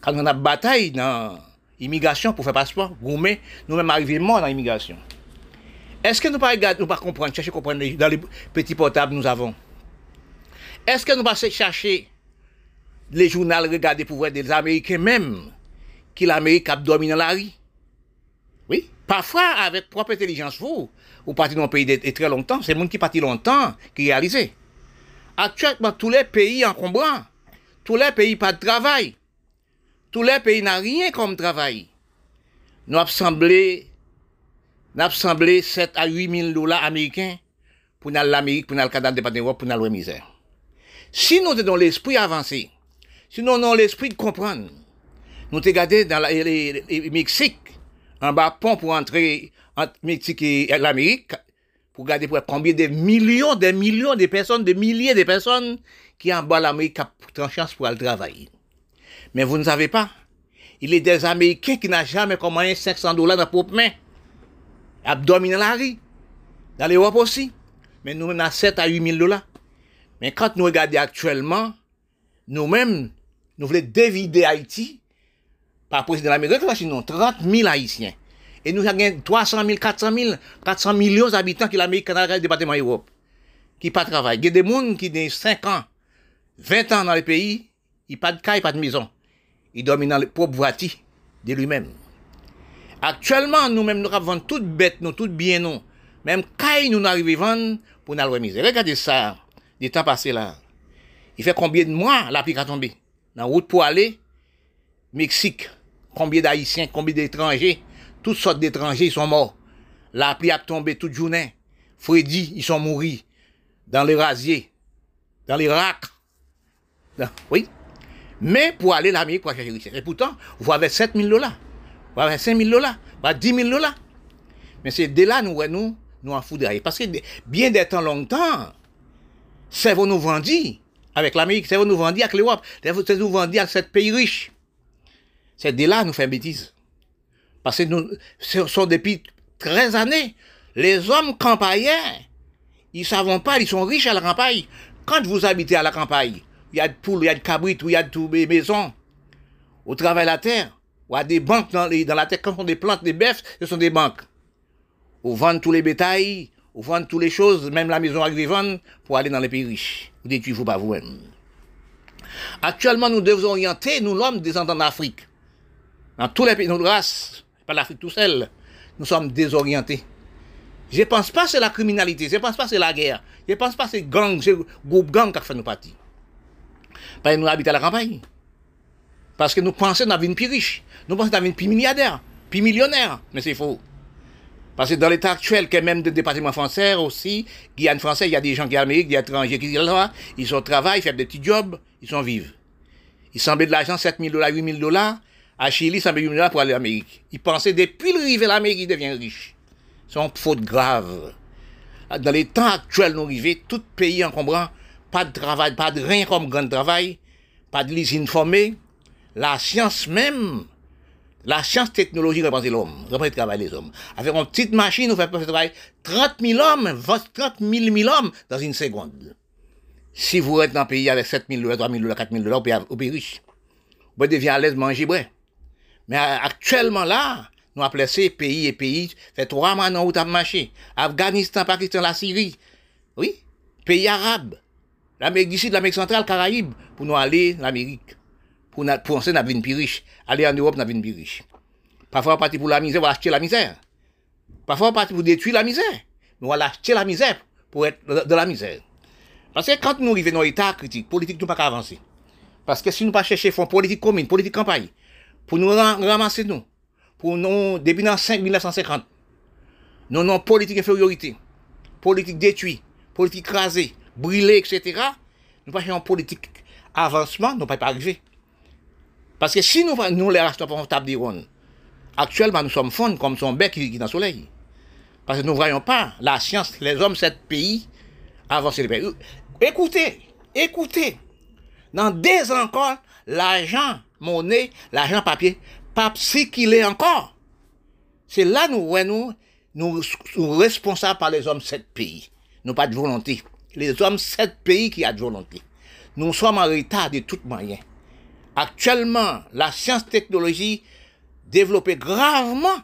Quand on a bataille dans l'immigration pour faire passeport, nous-mêmes arrivons morts dans l'immigration. Est-ce que nous ne pas nous pas comprendre, chercher comprendre dans les petits portables nous avons? Est-ce que nous pas chercher les journaux, regarder pour voir des Américains même, qui l'Amérique a dominé la rue Oui, parfois avec propre intelligence, vous, vous partez dans un pays de, très longtemps, c'est le monde qui parti longtemps qui réalisé. Actuellement, tous les pays encombrants, tous les pays pas de travail, tous les pays n'ont rien comme travail. Nous avons semblé, nous avons semblé 7 à 8 000 dollars américains pour aller l'Amérique, pour aller le Canada, pour aller misère. Si nous sommes dans l'esprit avancé, si nous avons l'esprit de comprendre, nous avons regardé dans le Mexique, en bas pont pour entrer entre Mexique et l'Amérique, pour regarder pour combien de millions, de millions de personnes, de milliers de personnes qui en bas l'Amérique ont chance pour aller travailler. Mais vous ne savez pas. Il est des Américains qui n'ont jamais commandé 500 dollars dans propre main. Abdominal la rue. Dans l'Europe aussi. Mais nous, on a 7 à 8 000 dollars. Mais quand nous regardons actuellement, nous-mêmes, nous voulons dévider Haïti par président de l'Amérique, sinon 30 000 Haïtiens. Et nous avons 300 000, 400 000, 400 millions d'habitants qui l'Amérique, Canada, le département Europe, qui pas travaillent. Il y a des gens qui ont 5 ans, 20 ans dans le pays, ils n'ont pas de caille, pas de maison. Ils dorment dans le propre voiture de lui-même. Actuellement, nous-mêmes, nous avons toutes bêtes, nous, toutes bien. Même caille, nous arrivons pour nous remiser. Regardez ça, des temps passés là. Il fait combien de mois la pluie a tombé? Dans la route pour aller, Mexique. Combien d'Haïtiens, combien d'étrangers, toutes sortes d'étrangers, ils sont morts. La pluie a tombé toute journée. Freddy, ils sont morts. Dans les rasiers. Dans les racks. Oui. Mais pour aller l'Amérique, pour chercher richesse. Et pourtant, vous avez 7 000 dollars. Vous avez 5 000 dollars. Vous 10 000 dollars. Mais c'est dès là, nous, nous, nous en foudrons. Parce que bien des temps longtemps, c'est vous nous vendit avec l'Amérique, c'est vous nous vendit avec l'Europe, c'est nous vendit avec ce pays riche. C'est dès là nous faisons bêtises. Parce que nous, ce sont depuis 13 années, les hommes campagnards, ils ne savent pas, ils sont riches à la campagne. Quand vous habitez à la campagne, il y a de poules, il y a de cabrites, il y a de maisons. Au travail la terre, y a des banques dans, dans la terre. Quand on des plantes, des bœufs, ce sont des banques. On vend tous les bétails, on vend toutes les choses, même la maison vendre pour aller dans les pays riches. Vous dites, faut pas vous-même. Actuellement, nous devons orienter, nous, l'homme, descendants d'Afrique. Dans tous les pays, nos races, pas l'Afrique tout seul, nous sommes désorientés. Je ne pense pas que c'est la criminalité, je ne pense pas que c'est la guerre, je ne pense pas que c'est gang, c'est groupe gang qui a fait nous partir. Parce que nous habitons à la campagne. Parce que nous pensons dans une plus riche. Nous pensons dans une plus milliardaire, plus millionnaire. Mais c'est faux. Parce que dans l'état actuel, que même des départements français aussi, Guyane français, il y a des gens qui sont Amérique, des étrangers qui sont là, ils sont au travail, ils font des petits jobs, ils sont vivres. Ils semblent de l'argent, 7 000 dollars, 8 000 dollars. À Chili, ils 8 000 dollars pour aller en Amérique. Ils pensaient depuis le rive l'Amérique, ils deviennent riches. C'est une faute grave. Dans les temps actuels, nous arrivons, tout pays encombrant, pas de travail, pas de rien comme grand travail, pas de l'usine formée. La science même, la science technologie représente l'homme, représente le travail des hommes. Avec une petite machine, on fait travailler 30 000 hommes, 30 000, 000 hommes dans une seconde. Si vous êtes dans un pays avec 7 000 dollars, 3 000 dollars, 4 000 dollars, vous pouvez riche. Vous devenez à l'aise manger, bref. Mais actuellement là, nous appelons ces pays et pays, fait trois mois où marché. Afghanistan, Pakistan, la Syrie. Oui, pays arabes l'Amérique du Sud, l'Amérique centrale, Caraïbes, pour nous aller en Amérique. Pour penser une plus riche. Aller en Europe, une plus riche. Parfois, on partit pour la misère, on va acheter la misère. Parfois, on partit pour détruire la misère. Mais on va acheter la misère pour être de la misère. Parce que quand nous arrivons dans l'état critique, politique, nous pas avancer. Parce que si nous pas chercher fonds politique commune, politique campagne, pour nous ramasser nous, pour nous, depuis 1950, nous avons politique infériorité, politique détruite, politique crasée, brûler, etc., nous pas en politique avancement, nous pas arriver. Parce que si nous, les restons confortables d'Iran, actuellement nous sommes fonds comme son bec qui est dans le soleil. Parce que nous ne voyons pas la science, les hommes, sept pays, avancer les pays. Écoutez, écoutez, dans des encore, l'argent, monnaie, l'argent papier, pas est encore. C'est là nous, nous, nous, nous responsables par les hommes sept pays. Nous pas de volonté les hommes, sept pays qui a de volonté. Nous sommes en retard de toute manière. Actuellement, la science-technologie développée gravement.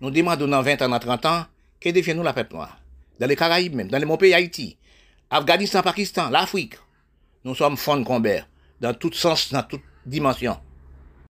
Nous demandons dans 20 ans, dans 30 ans, Qui défie nous la peuple noire? Dans les Caraïbes même, dans les mon pays Haïti, Afghanistan, Pakistan, l'Afrique. Nous sommes fonds de combat, dans tout sens, dans toute dimension.